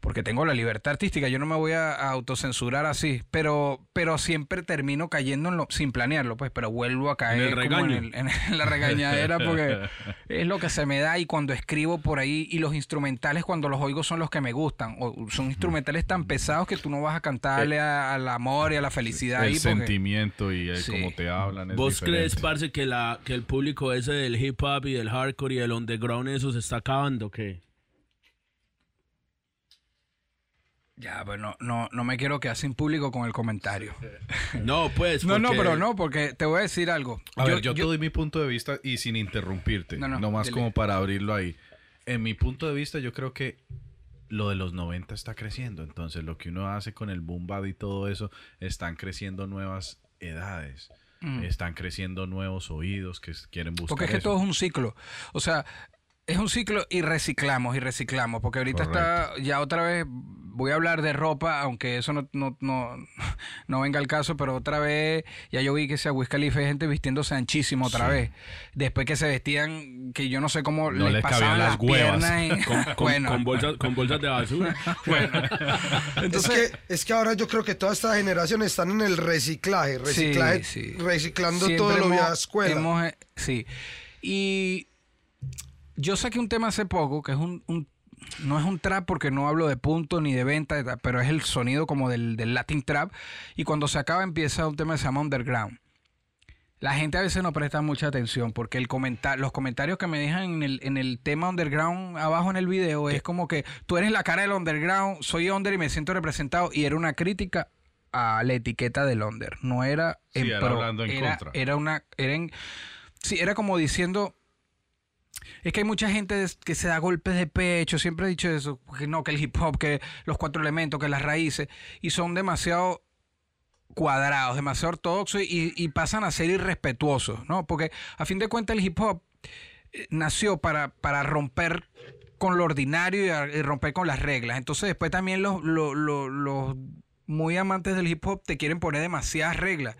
Speaker 2: porque tengo la libertad artística, yo no me voy a, a autocensurar así, pero pero siempre termino cayendo en lo, sin planearlo, pues, pero vuelvo a caer
Speaker 5: el
Speaker 2: como en, el- en la regañadera porque es lo que se me da y cuando escribo por ahí y los instrumentales cuando los oigo son los que me gustan, o son instrumentales tan pesados que tú no vas a cantarle a- al amor y a la felicidad
Speaker 4: El
Speaker 2: ahí porque-
Speaker 4: sentimiento y el
Speaker 2: Sí.
Speaker 4: cómo te hablan es
Speaker 5: ¿Vos
Speaker 4: diferente.
Speaker 5: crees, parce, que, la, que el público ese del hip hop y del hardcore y del underground eso se está acabando o qué?
Speaker 2: Ya, pues no, no, no me quiero quedar sin público con el comentario.
Speaker 5: No, pues.
Speaker 2: No, no, pero no, porque te voy a decir algo.
Speaker 4: A ver, yo, te doy mi punto de vista y sin interrumpirte,
Speaker 2: No, no,
Speaker 4: nomás
Speaker 2: dile.
Speaker 4: como para abrirlo ahí. En mi punto de vista, yo creo que lo de los 90 está creciendo. Entonces, lo que uno hace con el boom bap y todo eso, están creciendo nuevas edades.
Speaker 2: Mm.
Speaker 4: Están creciendo nuevos oídos que quieren buscar
Speaker 2: Porque es que
Speaker 4: eso.
Speaker 2: todo es un ciclo. O sea, es un ciclo y reciclamos y reciclamos. Porque ahorita está, ya otra vez, voy a hablar de ropa, aunque eso no, no, no, no venga al caso, pero otra vez, ya yo vi que sea Wiz Khalifa hay gente vistiéndose anchísimo otra
Speaker 4: Sí.
Speaker 2: vez. Después que se vestían, que yo no sé cómo
Speaker 4: No
Speaker 2: les,
Speaker 4: les cabían
Speaker 2: pasaban
Speaker 4: las
Speaker 2: las,
Speaker 4: huevas.
Speaker 2: piernas. y-
Speaker 5: Con, con-
Speaker 2: bueno,
Speaker 5: con bolsas, con bolsas de basura.
Speaker 2: entonces,
Speaker 3: es, que, es que ahora yo creo que toda esta generación están en el reciclaje, reciclaje
Speaker 2: Sí, sí.
Speaker 3: reciclando
Speaker 2: Siempre
Speaker 3: todo lo
Speaker 2: hemos-
Speaker 3: vieja escuela.
Speaker 2: hemos, eh, sí. Y yo saqué un tema hace poco que es un, un- no es un trap porque no hablo de punto ni de venta, pero es el sonido como del, del Latin trap. Y cuando se acaba empieza un tema que se llama Underground. La gente a veces no presta mucha atención porque el comentar, los comentarios que me dejan en el, en el tema underground abajo en el video es como que tú eres la cara del underground, soy under y me siento representado y era una crítica a la etiqueta del under, no era
Speaker 4: Sí,
Speaker 2: en
Speaker 4: era
Speaker 2: pro,
Speaker 4: hablando en
Speaker 2: era,
Speaker 4: contra.
Speaker 2: era una era en- sí, era como diciendo es que hay mucha gente que se da golpes de pecho, siempre he dicho eso, que no, que el hip hop, que los cuatro elementos, que las raíces, y son demasiado cuadrados, demasiado ortodoxos y, y pasan a ser irrespetuosos, ¿no? Porque a fin de cuentas el hip hop eh, nació para, para romper con lo ordinario y, romper con las reglas. Entonces después también los, los- los muy amantes del hip hop te quieren poner demasiadas reglas.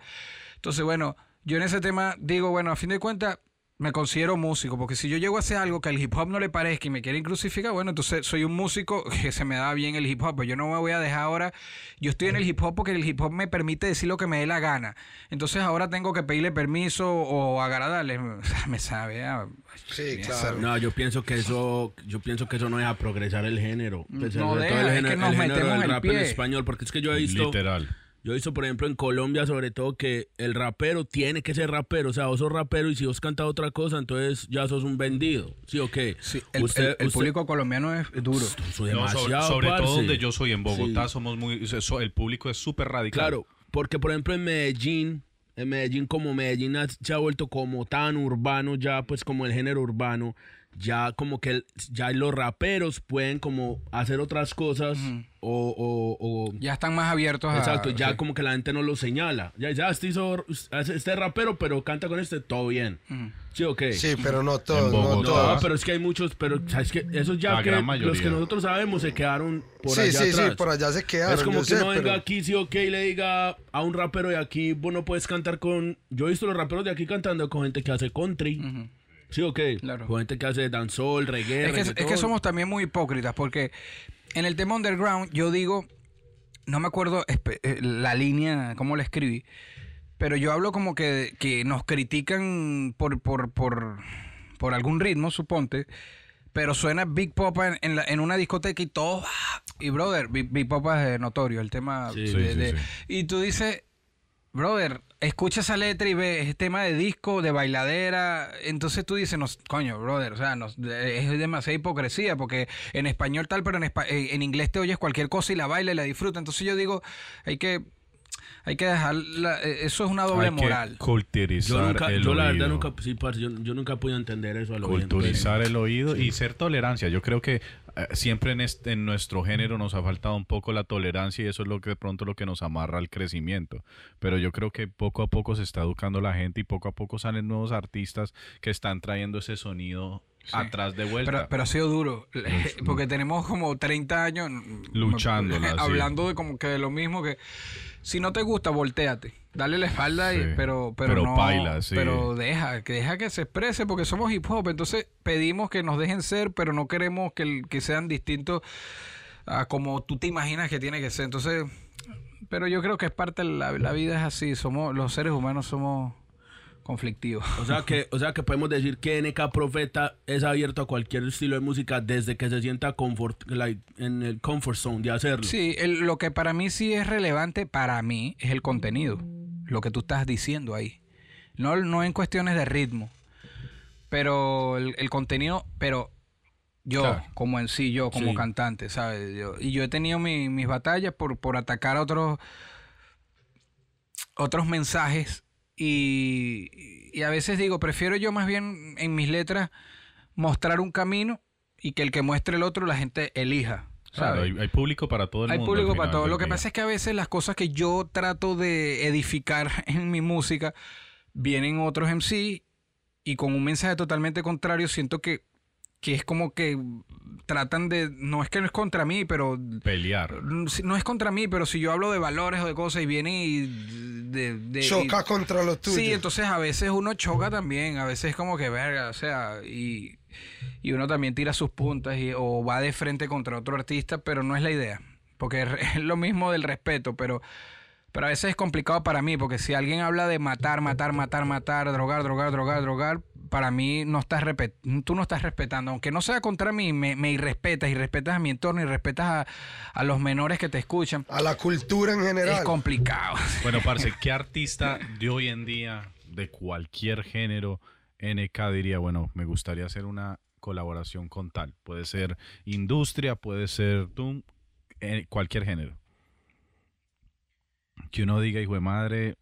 Speaker 2: Entonces, bueno, yo en ese tema digo, bueno, a fin de cuentas me considero músico, porque si yo llego a hacer algo que al hip hop no le parezca y me quieren crucificar, bueno, entonces soy un músico que se me da bien el hip hop, pero yo no me voy a dejar ahora, yo estoy en el hip hop porque el hip hop me permite decir lo que me dé la gana. Entonces ahora tengo que pedirle permiso o agradarle, me sabe. ah,
Speaker 3: Sí, claro.
Speaker 2: sabe.
Speaker 5: No, yo pienso que eso, yo pienso que eso no deja progresar el género. Pues,
Speaker 2: No
Speaker 5: sobre todo
Speaker 2: deja,
Speaker 5: el
Speaker 2: es
Speaker 5: género,
Speaker 2: que nos
Speaker 5: el género
Speaker 2: metemos
Speaker 5: del
Speaker 2: el
Speaker 5: rap en español, porque es que yo he visto,
Speaker 4: Literal.
Speaker 5: Yo he visto, por ejemplo, en Colombia, sobre todo, que el rapero tiene que ser rapero. O sea, vos sos rapero y si vos cantas otra cosa, entonces ya sos un vendido. ¿Sí o qué?
Speaker 2: Sí, el,
Speaker 5: Usted-
Speaker 2: el- el
Speaker 5: usted-
Speaker 2: público colombiano es duro.
Speaker 4: No, sobre
Speaker 5: demasiado,
Speaker 4: sobre todo donde yo soy, en Bogotá,
Speaker 5: Sí.
Speaker 4: somos muy. el público es súper radical.
Speaker 5: Claro, porque por ejemplo en Medellín, en Medellín como Medellín se ha vuelto como tan urbano ya, pues como el género urbano, ya como que ya los raperos pueden como hacer otras cosas o, o- o-
Speaker 2: Ya están más abiertos a...
Speaker 5: Exacto, ya
Speaker 2: sí.
Speaker 5: como que la gente no lo señala. Ya dice, ah, este, hizo, este es rapero, pero canta con este, todo bien. ¿Sí o qué?
Speaker 3: Sí, pero no todos, no todos.
Speaker 5: No, pero es que hay muchos, pero ¿sabes qué? Esos ya
Speaker 4: La
Speaker 5: que los que nosotros sabemos se quedaron por
Speaker 3: sí,
Speaker 5: allá
Speaker 3: sí,
Speaker 5: atrás.
Speaker 3: sí, por allá se quedaron.
Speaker 5: Es como
Speaker 3: yo
Speaker 5: que
Speaker 3: sé,
Speaker 5: uno venga
Speaker 3: pero-
Speaker 5: aquí, sí, ok, y le diga a un rapero de aquí, vos no puedes cantar con... Yo he visto los raperos de aquí cantando con gente que hace country. Sí, ok.
Speaker 2: Claro.
Speaker 5: Con gente que hace dancehall, reggae,
Speaker 2: Es que, es que somos también muy hipócritas porque en el tema underground yo digo, no me acuerdo eh, la línea, cómo la escribí, pero yo hablo como que, que nos critican por, por, por, por algún ritmo, suponte, pero suena Big Popa en, la- en una discoteca y todo... Y brother, Big, Big Popa es notorio, el tema...
Speaker 5: Sí.
Speaker 2: de-
Speaker 4: Sí, sí,
Speaker 2: de-
Speaker 4: sí.
Speaker 2: Y tú dices, brother, escucha esa letra y ves es tema de disco, de bailadera. Entonces tú dices, no, coño, brother, o sea, no, es demasiada hipocresía porque en español tal, pero en, eh, en inglés te oyes cualquier cosa y la baila y la disfruta. Entonces yo digo, hay que, hay que dejar, la- eh, eso es una doble
Speaker 4: Hay que
Speaker 2: moral.
Speaker 4: culturizar
Speaker 5: Yo nunca,
Speaker 4: el
Speaker 5: yo la verdad nunca, sí, parce, yo, yo nunca pude entender eso a lo bien,
Speaker 4: culturizar el oído y ser tolerancia. Yo creo que siempre en, este, en nuestro género nos ha faltado un poco la tolerancia y eso es lo que de pronto lo que nos amarra al crecimiento. Pero yo creo que poco a poco se está educando la gente y poco a poco salen nuevos artistas que están trayendo ese sonido atrás de vuelta.
Speaker 2: Pero, pero ha sido duro, porque tenemos como 30 años
Speaker 4: Luchándola, sí.
Speaker 2: hablando de como que de lo mismo que si no te gusta, volteate, dale la espalda, y- pero, pero,
Speaker 4: Pero
Speaker 2: no,
Speaker 4: baila, sí.
Speaker 2: pero deja, que deja que se exprese, porque somos hip hop, entonces pedimos que nos dejen ser, pero no queremos que, que sean distintos a como tú te imaginas que tiene que ser, entonces, pero yo creo que es parte de la, la vida es así, somos los seres humanos somos conflictivos.
Speaker 5: O sea que, o sea que podemos decir que NK Profeta es abierto a cualquier estilo de música desde que se sienta confort, like, en el comfort zone de hacerlo.
Speaker 2: Sí, el- lo que para mí sí es relevante, para mí, es el contenido. Lo que tú estás diciendo ahí. No, no en cuestiones de ritmo. Pero el, el contenido, pero yo,
Speaker 4: Claro.
Speaker 2: como en sí, yo como
Speaker 5: Sí.
Speaker 2: cantante, ¿sabes? Yo- y yo he tenido mi- mis batallas por, por atacar a otros, otros mensajes. Y, y a veces digo, prefiero yo más bien en mis letras mostrar un camino y que el que muestre el otro la gente elija.
Speaker 4: Claro, hay, hay público para todo el
Speaker 2: Hay
Speaker 4: mundo.
Speaker 2: público
Speaker 4: al
Speaker 2: para todo. Lo que pasa es que a veces las cosas que yo trato de edificar en mi música vienen otros en sí y con un mensaje totalmente contrario siento que, que es como que tratan de, no es que no es contra mí, pero
Speaker 4: Pelear.
Speaker 2: no es contra mí, pero si yo hablo de valores o de cosas y vienen y de... de-
Speaker 3: Choca
Speaker 2: y-
Speaker 3: contra lo tuyo.
Speaker 2: Sí, entonces a veces uno choca también, a veces es como que verga, o sea, y, y uno también tira sus puntas y, o va de frente contra otro artista, pero no es la idea, porque es lo mismo del respeto, pero, pero a veces es complicado para mí, porque si alguien habla de matar, matar, matar, matar, drogar, drogar, drogar, drogar, para mí no estás respet- tú no estás respetando, aunque no sea contra mí, me, me irrespetas y respetas a mi entorno y respetas a, a los menores que te escuchan.
Speaker 3: A la cultura en
Speaker 2: Es
Speaker 3: general.
Speaker 2: complicado.
Speaker 4: Bueno, parce, ¿qué artista de hoy en día, de cualquier género, NK diría, bueno, me gustaría hacer una colaboración con tal? Puede ser industria, puede ser tú, eh, cualquier género. Que uno diga, hijo de madre,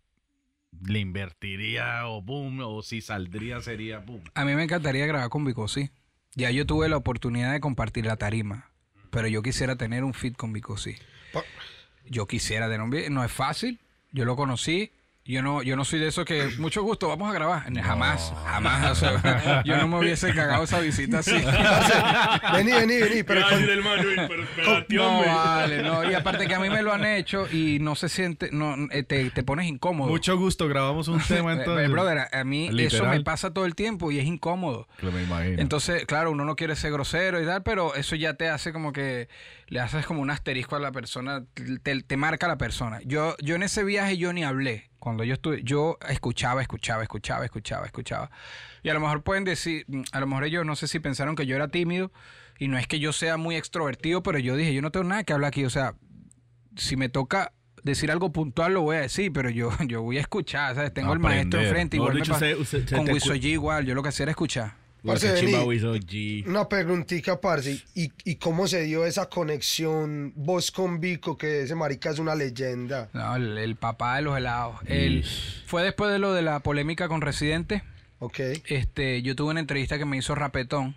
Speaker 4: le invertiría o boom, o si saldría sería boom.
Speaker 2: A mí me encantaría grabar con Vico, sí. Ya yo tuve la oportunidad de compartir la tarima, pero yo quisiera tener un fit con.
Speaker 3: Pa-
Speaker 2: Yo quisiera tener un No es fácil, yo lo conocí. Yo no, yo no soy de eso que mucho gusto, vamos a grabar. Jamás, jamás. o sea, yo no me hubiese cagado esa visita así.
Speaker 3: Vení, vení, vení. Pero con-
Speaker 5: hermano, pero
Speaker 2: No, vale, no. Y aparte que a mí me lo han hecho y no se siente, no, eh, te, te pones incómodo.
Speaker 4: Mucho gusto, grabamos un tema
Speaker 2: Eh,
Speaker 4: entonces.
Speaker 2: brother, a- mí eso me pasa todo el tiempo y es incómodo.
Speaker 4: Que me imagino.
Speaker 2: Entonces, claro, uno no quiere ser grosero y tal, pero eso ya te hace como que le haces como un asterisco a la persona, te, te marca a la persona. Yo, yo en ese viaje yo ni hablé. Cuando yo estuve, yo escuchaba, escuchaba, escuchaba, escuchaba, escuchaba. Y a lo mejor pueden decir, a lo mejor ellos no sé si pensaron que yo era tímido y no es que yo sea muy extrovertido, pero yo dije, yo no tengo nada que hablar aquí. O sea, si me toca decir algo puntual lo voy a decir, pero yo, yo voy a escuchar, ¿sabes? Tengo el maestro enfrente,
Speaker 5: Mejor
Speaker 2: igual me
Speaker 5: dicho, usted- usted-
Speaker 2: con igual, yo lo que hacía era escuchar.
Speaker 3: Parce, vení. Una preguntita, parce. ¿Y, ¿Y cómo se dio esa conexión vos con Vico, que ese marica es una leyenda?
Speaker 2: No, el, el papá de los helados. Él, fue después de lo de la polémica con Residente.
Speaker 3: Ok.
Speaker 2: Este, yo tuve una entrevista que me hizo Rapetón.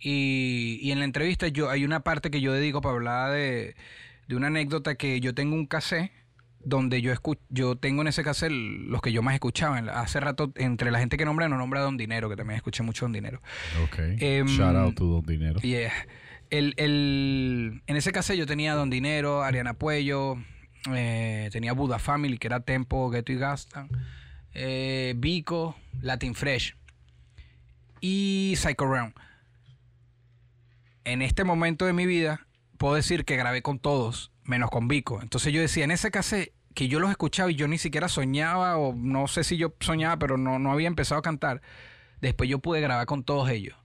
Speaker 2: Y, y en la entrevista yo hay una parte que yo dedico para hablar de, de una anécdota que yo tengo un cassette donde yo escu yo tengo en ese cassette los que yo más escuchaba. Hace rato, entre la gente que nombra, no nombra a Don Dinero, que también escuché mucho Don Dinero.
Speaker 4: Ok.
Speaker 2: Em,
Speaker 4: Shout out to Don Dinero.
Speaker 2: Yeah. El, el- en ese caso yo tenía Don Dinero, Ariana Puello, eh, tenía Buda Family, que era Tempo, Ghetto y Gastan, eh, Vico, Latin Fresh y Psycho Realm. En este momento de mi vida, puedo decir que grabé con todos, menos con Vico. Entonces yo decía, en ese cassette que yo los escuchaba y yo ni siquiera soñaba, o no sé si yo soñaba, pero no, no había empezado a cantar. Después yo pude grabar con todos ellos.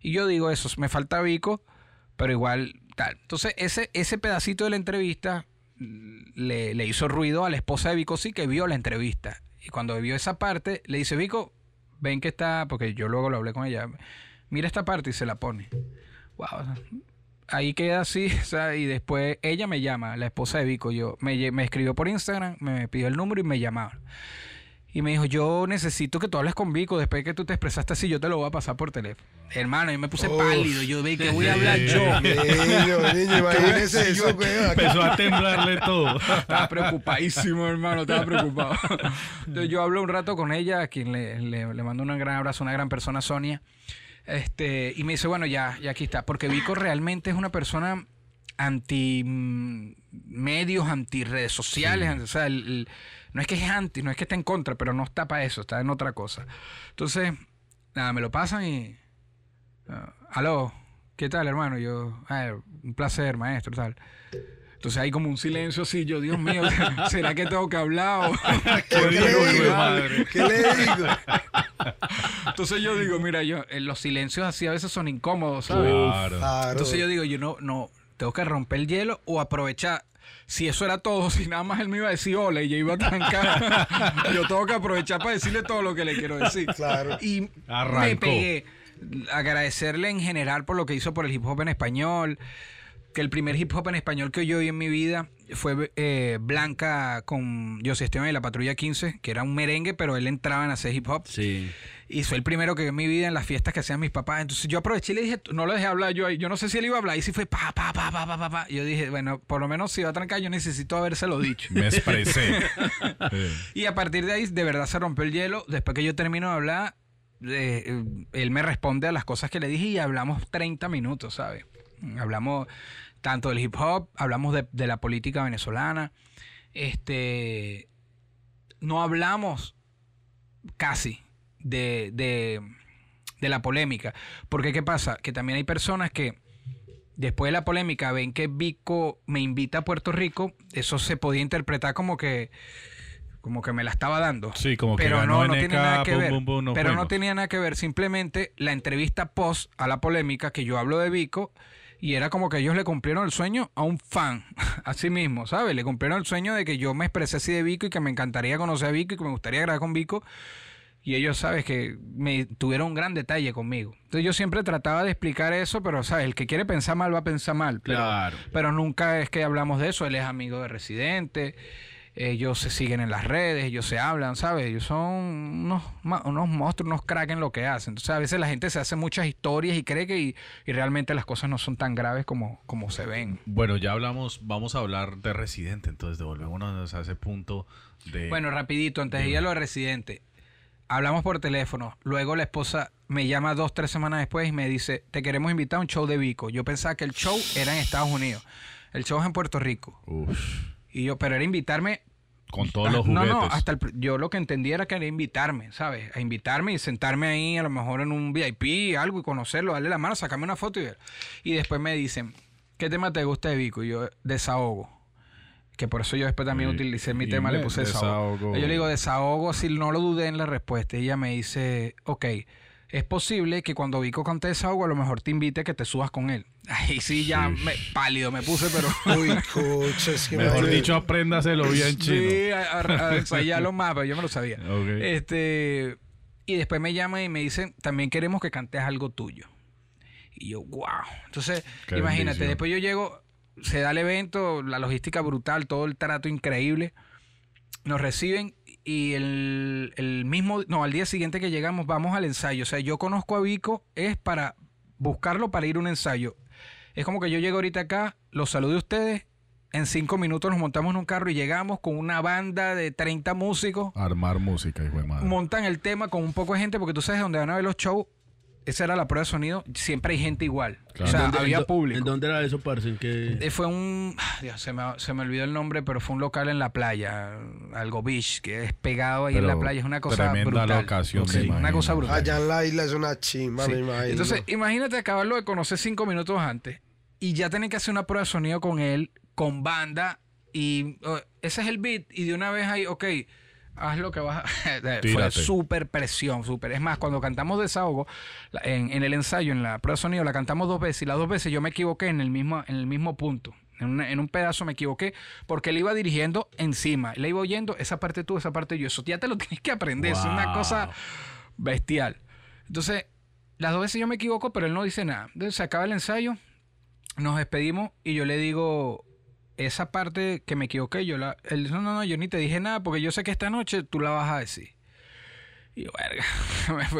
Speaker 2: Y yo digo eso, me falta Vico, pero igual tal. Entonces, ese, ese pedacito de la entrevista mm, le, le hizo ruido a la esposa de Vico, sí, que vio la entrevista. Y cuando vio esa parte, le dice, Vico, ven que está, porque yo luego lo hablé con ella, mira esta parte y se la pone. Wow. Ahí queda así, o sea, y después ella me llama, la esposa de Vico, yo, me, me escribió por Instagram, me pidió el número y me llamaba. Y me dijo, yo necesito que tú hables con Vico, después que tú te expresaste así, yo te lo voy a pasar por teléfono. Hermano, yo me puse
Speaker 3: Uf.
Speaker 2: pálido, yo ve que voy a hablar yo.
Speaker 3: Imagínese eso.
Speaker 4: Empezó a temblarle todo.
Speaker 2: Estaba preocupadísimo, hermano, estaba preocupado. Entonces yo hablo un rato con ella, a quien le, le, le mando un gran abrazo, una gran persona, Sonia. Este, y me dice, bueno, ya, ya aquí está. Porque Vico realmente es una persona anti mm, medios, anti redes sociales. O sea, el- el- no es que es anti, no es que esté en contra, pero no está para eso, está en otra cosa. Entonces, nada, me lo pasan y. ah, Aló, ¿qué tal, hermano? Yo, "Ah, un placer, maestro, tal. Entonces hay como un silencio así, yo, Dios mío, ¿será que tengo que hablar? o-
Speaker 3: ¿Qué, qué
Speaker 4: digo,
Speaker 3: le digo?
Speaker 4: madre?
Speaker 3: ¿Qué le digo?
Speaker 2: Entonces yo digo, mira, yo, eh, los silencios así a veces son incómodos, ¿sabes?
Speaker 4: Claro.
Speaker 3: Claro.
Speaker 2: Entonces yo digo, yo no, no, tengo que romper el hielo o aprovechar. Si eso era todo, si nada más él me iba a decir hola y yo iba a trancar, yo tengo que aprovechar para decirle todo lo que le quiero decir.
Speaker 3: Claro.
Speaker 2: Y me pegué. Agradecerle en general por lo que hizo por el hip hop en español. Que el primer hip hop en español que yo oí en mi vida fue eh, Blanca con José Esteban y la Patrulla 15, que era un merengue, pero él entraba en hacer hip hop.
Speaker 5: Sí.
Speaker 2: Y fue el primero que vi en mi vida en las fiestas que hacían mis papás. Entonces yo aproveché y le dije, no lo dejé hablar yo ahí. Yo no sé si él iba a hablar. Y si fue pa, pa, pa, pa, pa, pa, pa. Yo dije, bueno, por lo menos si va a trancar, yo necesito habérselo dicho.
Speaker 4: Me expresé.
Speaker 2: Y a partir de ahí, de verdad se rompió el hielo. Después que yo termino de hablar, eh, él me responde a las cosas que le dije y hablamos 30 minutos, ¿sabes? Hablamos tanto del hip hop, hablamos de, de la política venezolana. Este. No hablamos casi de, de, de la polémica. Porque, ¿qué pasa? Que también hay personas que después de la polémica ven que Vico me invita a Puerto Rico. Eso se podía interpretar como que como que me la estaba dando.
Speaker 4: Sí, como que
Speaker 2: pero
Speaker 4: ganó
Speaker 2: no, no
Speaker 4: NK,
Speaker 2: tiene nada que
Speaker 4: boom,
Speaker 2: ver.
Speaker 4: boom, boom, nos
Speaker 2: pero no tenía nada que ver. Simplemente la entrevista post a la polémica que yo hablo de Vico y era como que ellos le cumplieron el sueño a un fan, así mismo, ¿sabes? Le cumplieron el sueño de que yo me expresé así de Vico y que me encantaría conocer a Vico y que me gustaría grabar con Vico. Y ellos, ¿sabes? Que me tuvieron un gran detalle conmigo. Entonces yo siempre trataba de explicar eso, pero, ¿sabes? El que quiere pensar mal va a pensar mal. Pero,
Speaker 5: Claro.
Speaker 2: pero nunca es que hablamos de eso. Él es amigo de Residente. Ellos se siguen en las redes, ellos se hablan, ¿sabes? Ellos son unos, unos monstruos, unos cracks en lo que hacen. Entonces a veces la gente se hace muchas historias y cree que y, y realmente las cosas no son tan graves como, como se ven.
Speaker 4: Bueno, ya hablamos, vamos a hablar de Residente, entonces devolvémonos a ese punto de...
Speaker 2: Bueno, rapidito, antes de ir a lo de Residente, hablamos por teléfono. Luego la esposa me llama dos, tres semanas después y me dice, te queremos invitar a un show de Vico. Yo pensaba que el show era en Estados Unidos. El show es en Puerto Rico.
Speaker 4: Uf,
Speaker 2: Y yo, pero era invitarme
Speaker 4: con todos los
Speaker 2: Ah, No,
Speaker 4: juguetes.
Speaker 2: no, hasta el yo lo que entendía era que era invitarme, ¿sabes? A invitarme y sentarme ahí, a lo mejor en un VIP, algo, y conocerlo, darle la mano, sacarme una foto y ver. Y después me dicen, ¿qué tema te gusta de Vico? Y yo, desahogo. Que por eso yo después también
Speaker 4: Y-
Speaker 2: utilicé mi tema, le puse desahogo.
Speaker 4: desahogo.
Speaker 2: Yo le digo desahogo, si no lo dudé en la respuesta. Y ella me dice, ok, es posible que cuando Vico cante desahogo, a lo mejor te invite a que te subas con él. Ahí sí ya me, pálido me puse, pero...
Speaker 3: Uy, coche, es que
Speaker 4: Mejor
Speaker 3: me-
Speaker 4: dicho, apréndaselo bien chino.
Speaker 2: Sí, a, a- a ensayarlo más, pero yo me lo sabía. Este, y después me llaman y me dicen, también queremos que cantes algo tuyo. Y yo, wow. Entonces,
Speaker 4: Qué
Speaker 2: imagínate,
Speaker 4: bendición.
Speaker 2: después yo llego, se da el evento, la logística brutal, todo el trato increíble. Nos reciben y el, el mismo, no, al día siguiente que llegamos vamos al ensayo. O sea, yo conozco a Vico, es para buscarlo para ir a un ensayo. Es como que yo llego ahorita acá, los saludo a ustedes, en cinco minutos nos montamos en un carro y llegamos con una banda de 30 músicos,
Speaker 4: Armar música, hijo de madre.
Speaker 2: montan el tema con un poco de gente, porque tú sabes, donde van a ver los shows, esa era la prueba de sonido, siempre hay gente igual.
Speaker 4: Claro.
Speaker 2: O sea,
Speaker 5: ¿Dónde-
Speaker 2: había
Speaker 5: en
Speaker 2: público.
Speaker 5: ¿En dónde era eso, parce? ¿En qué?
Speaker 2: Eh, Fue un. Dios, se, me, se me olvidó el nombre, pero fue un local en la playa, algo beach, que es pegado ahí en la playa. Es una cosa
Speaker 4: tremenda
Speaker 2: brutal.
Speaker 4: locación,
Speaker 2: Sí, una
Speaker 4: imagino.
Speaker 2: cosa brutal.
Speaker 3: Allá en la isla es una chimba,
Speaker 2: Sí.
Speaker 3: me imagino.
Speaker 2: Entonces, imagínate acabarlo de conocer cinco minutos antes y ya tener que hacer una prueba de sonido con él, con banda, y oh, ese es el beat, y de una vez ahí, ok, haz lo que vas a... Fue
Speaker 4: Tírate.
Speaker 2: súper presión, súper. Es más, cuando cantamos Desahogo, en, en el ensayo, en la prueba de sonido, la cantamos dos veces, y las dos veces yo me equivoqué en el mismo, en el mismo punto. En, una- en un pedazo me equivoqué porque él iba dirigiendo encima. Le iba oyendo esa parte tú, esa parte yo. Eso ya te lo tienes que aprender. Es una cosa bestial. Entonces, las dos veces yo me equivoco, pero él no dice nada. Entonces se acaba el ensayo, nos despedimos y yo le digo, esa parte que me equivoqué, yo la... Él no, no, no, yo ni te dije nada porque yo sé que esta noche tú la vas a decir. Y verga,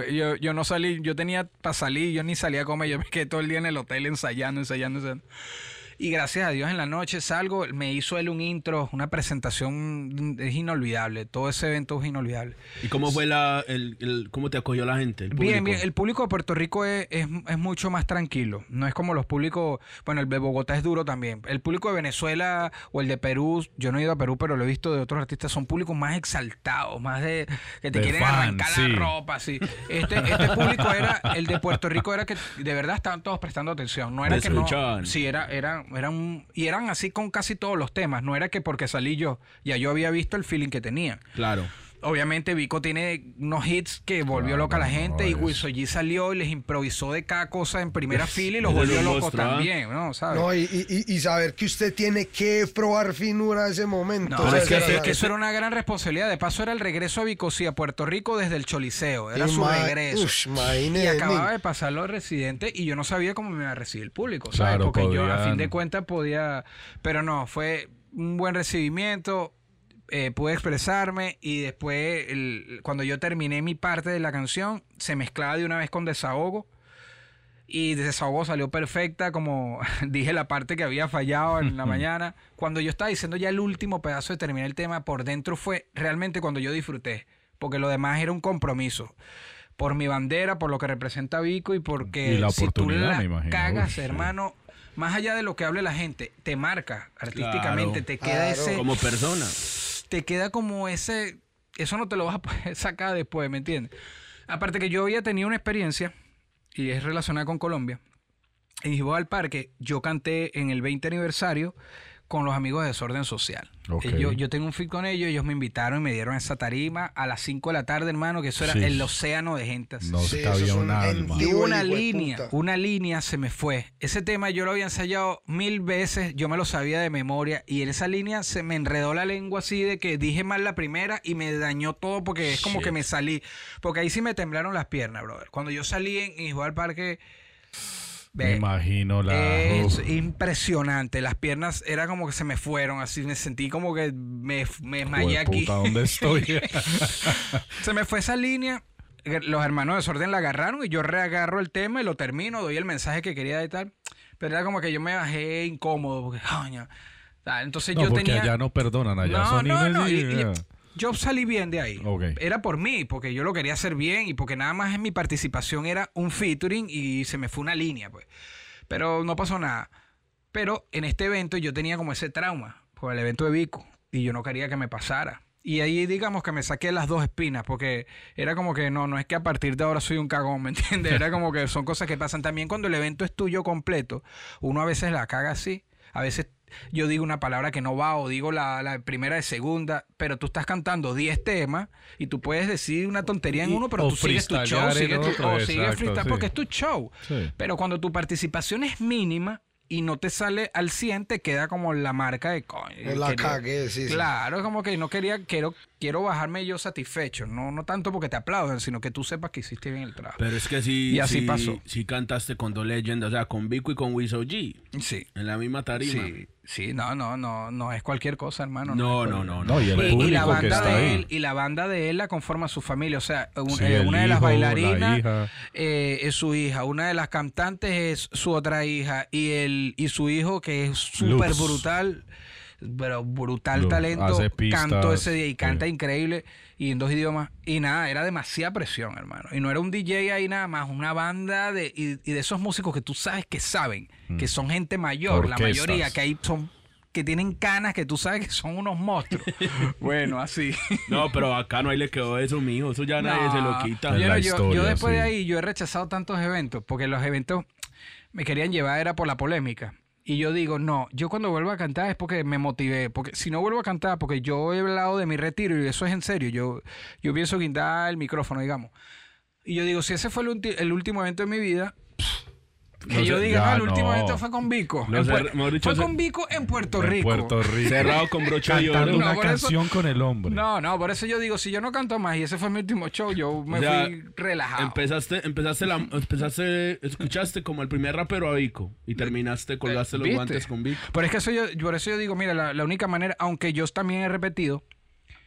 Speaker 2: yo, yo no salí, yo tenía para salir, yo ni salía a comer, yo me quedé todo el día en el hotel ensayando, ensayando, ensayando. Y gracias a Dios en la noche salgo, me hizo él un intro, una presentación, es inolvidable, todo ese evento es inolvidable.
Speaker 5: ¿Y cómo fue la, el, el- cómo te acogió la gente? el
Speaker 2: Bien,
Speaker 5: público?
Speaker 2: bien. El público de Puerto Rico es, es- es mucho más tranquilo. No es como los públicos. Bueno, el de Bogotá es duro también. El público de Venezuela o el de Perú, yo no he ido a Perú, pero lo he visto de otros artistas, son públicos más exaltados, más de. que te
Speaker 4: De
Speaker 2: quieren
Speaker 4: fan,
Speaker 2: arrancar
Speaker 4: sí.
Speaker 2: la ropa, así. Este, este público era. El de Puerto Rico era que de verdad estaban todos prestando atención. No era que no. Sí, era, era, era un. Y eran así con casi todos los temas. No era que porque salí yo. Ya yo había visto el feeling que tenía.
Speaker 5: Claro.
Speaker 2: Obviamente Vico tiene unos hits que volvió
Speaker 4: Claro,
Speaker 2: loca a la
Speaker 4: no,
Speaker 2: gente y Wiso G salió y les improvisó de cada cosa en primera fila y los volvió locos también, ¿no? ¿Sabes?
Speaker 3: No, y, y- y- saber que usted tiene que probar finura a ese momento.
Speaker 2: No,
Speaker 3: o sea,
Speaker 2: es que, es
Speaker 3: era
Speaker 2: que eso era una gran responsabilidad. De paso era el regreso a Vicosí, a Puerto Rico desde el Choliseo. Era su regreso.
Speaker 3: Ush,
Speaker 2: y acababa de pasar los residentes y yo no sabía cómo me iba a recibir el público, ¿sabes?
Speaker 4: Claro,
Speaker 2: Porque yo a fin de cuentas podía... Pero no, fue un buen recibimiento, eh, pude expresarme y después el- cuando yo terminé mi parte de la canción se mezclaba de una vez con desahogo. Y desahogo salió perfecta, como dije la parte que había fallado en la mañana. Cuando yo estaba diciendo ya el último pedazo de terminar el tema, por dentro fue realmente cuando yo disfruté, porque lo demás era un compromiso. Por mi bandera, por lo que representa Vico y porque
Speaker 4: Y la
Speaker 2: si tú
Speaker 4: oportunidad,
Speaker 2: la
Speaker 4: me imagino.
Speaker 2: cagas,
Speaker 4: sí.
Speaker 2: hermano, más allá de lo que hable la gente, te marca artísticamente,
Speaker 5: Claro.
Speaker 2: te queda
Speaker 3: Claro.
Speaker 2: ese
Speaker 5: Como persona.
Speaker 2: Te queda como ese. Eso no te lo vas a sacar después, ¿me entiendes? Aparte que yo había tenido una experiencia, y es relacionada con Colombia. En Lisboa al Parque, yo canté en el 20 aniversario con los amigos de Desorden Social. Eh, Yo, yo tengo un fit con ellos, ellos me invitaron y me dieron esa tarima a las 5 de la tarde, hermano, que eso era
Speaker 4: Sí.
Speaker 2: el océano de gente. así.
Speaker 4: No
Speaker 3: Sí,
Speaker 4: cabía
Speaker 3: es un
Speaker 4: un alma.
Speaker 3: gentío.
Speaker 2: Y una línea,
Speaker 3: puta.
Speaker 2: una línea se me fue. Ese tema yo lo había ensayado mil veces, yo me lo sabía de memoria y en esa línea se me enredó la lengua así de que dije mal la primera y me dañó todo porque es como
Speaker 5: Shit.
Speaker 2: que me salí. Porque ahí sí me temblaron las piernas, brother. Cuando yo salí en Hijo al Parque...
Speaker 4: Me imagino la.
Speaker 2: es impresionante. Las piernas era como que se me fueron, así me sentí como que me, me desmayé aquí.
Speaker 4: Jueputa, ¿dónde estoy?
Speaker 2: Se me fue esa línea. Los hermanos de Desorden la agarraron y yo reagarro el tema y lo termino, doy el mensaje que quería y tal. Pero era como que yo me bajé incómodo porque, coño. Entonces
Speaker 4: no,
Speaker 2: yo
Speaker 4: porque
Speaker 2: tenía.
Speaker 4: allá no perdonan, allá
Speaker 2: no,
Speaker 4: son
Speaker 2: no, no. y- y-
Speaker 4: inmediatos.
Speaker 2: Yo salí bien de ahí. Era por mí, porque yo lo quería hacer bien y porque nada más en mi participación era un featuring y se me fue una línea, pues. Pero no pasó nada. Pero en este evento yo tenía como ese trauma por el evento de Vico y yo no quería que me pasara. Y ahí digamos que me saqué las dos espinas porque era como que no, no es que a partir de ahora soy un cagón, ¿me entiendes? Era como que son cosas que pasan. También cuando el evento es tuyo completo, uno a veces la caga así, a veces yo digo una palabra que no va o digo la, la primera de segunda, pero tú estás cantando 10 temas y tú puedes decir una tontería en uno, pero
Speaker 4: o
Speaker 2: tú sigues tu show, sigues tu,
Speaker 4: otro,
Speaker 2: o sigues
Speaker 4: exacto,
Speaker 2: freestyle
Speaker 4: sí.
Speaker 2: porque es tu show.
Speaker 4: Sí.
Speaker 2: Pero cuando tu participación es mínima y no te sale al 100, te queda como la marca de coño.
Speaker 3: La cagué, sí.
Speaker 2: Claro, es como que no quería, quiero, quiero bajarme yo satisfecho. No, no tanto porque te aplaudan, sino que tú sepas que hiciste bien el trabajo.
Speaker 5: Pero es que sí,
Speaker 2: Y así
Speaker 5: sí-
Speaker 2: pasó.
Speaker 5: sí cantaste con dos leyendas, o sea, con Vico y con Wiso G,
Speaker 2: Sí.
Speaker 5: en la misma tarima.
Speaker 2: Sí, sí, no, no, no, no es cualquier cosa, hermano.
Speaker 5: No, no, no, no.
Speaker 4: Y
Speaker 2: la banda de él y la banda de él la conforma su familia o sea eh, una de las bailarinas eh, es su hija una de las cantantes es su otra hija y el y su hijo que es súper brutal pero brutal talento
Speaker 4: hace pistas,
Speaker 2: cantó ese día y canta
Speaker 4: sí.
Speaker 2: increíble y en dos idiomas y nada era demasiada presión hermano y no era un DJ ahí nada más una banda de y, y de esos músicos que tú sabes que saben que son gente mayor la
Speaker 4: Mm.
Speaker 2: Mayoría que ahí son que tienen canas que tú sabes que son unos monstruos. bueno, así.
Speaker 5: No, pero acá no ahí le quedó eso, mijo. Eso ya nadie
Speaker 2: No,
Speaker 5: se lo quita.
Speaker 2: Yo, yo-
Speaker 4: historia,
Speaker 2: yo después de ahí, yo he rechazado tantos eventos, porque los eventos me querían llevar era por la polémica. Y yo digo, no, yo cuando vuelvo a cantar es porque me motivé. Porque si no vuelvo a cantar, porque yo he hablado de mi retiro y eso es en serio, yo, yo pienso guindar el micrófono, digamos. Y yo digo, si ese fue el, el último evento de mi vida, que
Speaker 4: No
Speaker 2: yo
Speaker 4: sé,
Speaker 2: diga,
Speaker 4: ya
Speaker 2: "Ah, el último
Speaker 4: no.
Speaker 2: evento fue con Vico.
Speaker 5: No
Speaker 2: Puer- fue con Vico en Puerto
Speaker 4: En
Speaker 2: Rico.
Speaker 4: Puerto Rico.
Speaker 5: Cerrado con broche de oro.
Speaker 2: No,
Speaker 4: una
Speaker 2: eso-
Speaker 4: canción con el hombre.
Speaker 2: No, no, por eso yo digo, si yo no canto más y ese fue mi último show, yo me
Speaker 5: O sea,
Speaker 2: fui relajado.
Speaker 5: Empezaste, empezaste, la, empezaste, escuchaste como el primer rapero a Vico y terminaste, colgaste los
Speaker 2: ¿Viste?
Speaker 5: guantes con Vico.
Speaker 2: Pero es que eso yo, por eso yo digo, mira, la, la única manera, aunque yo también he repetido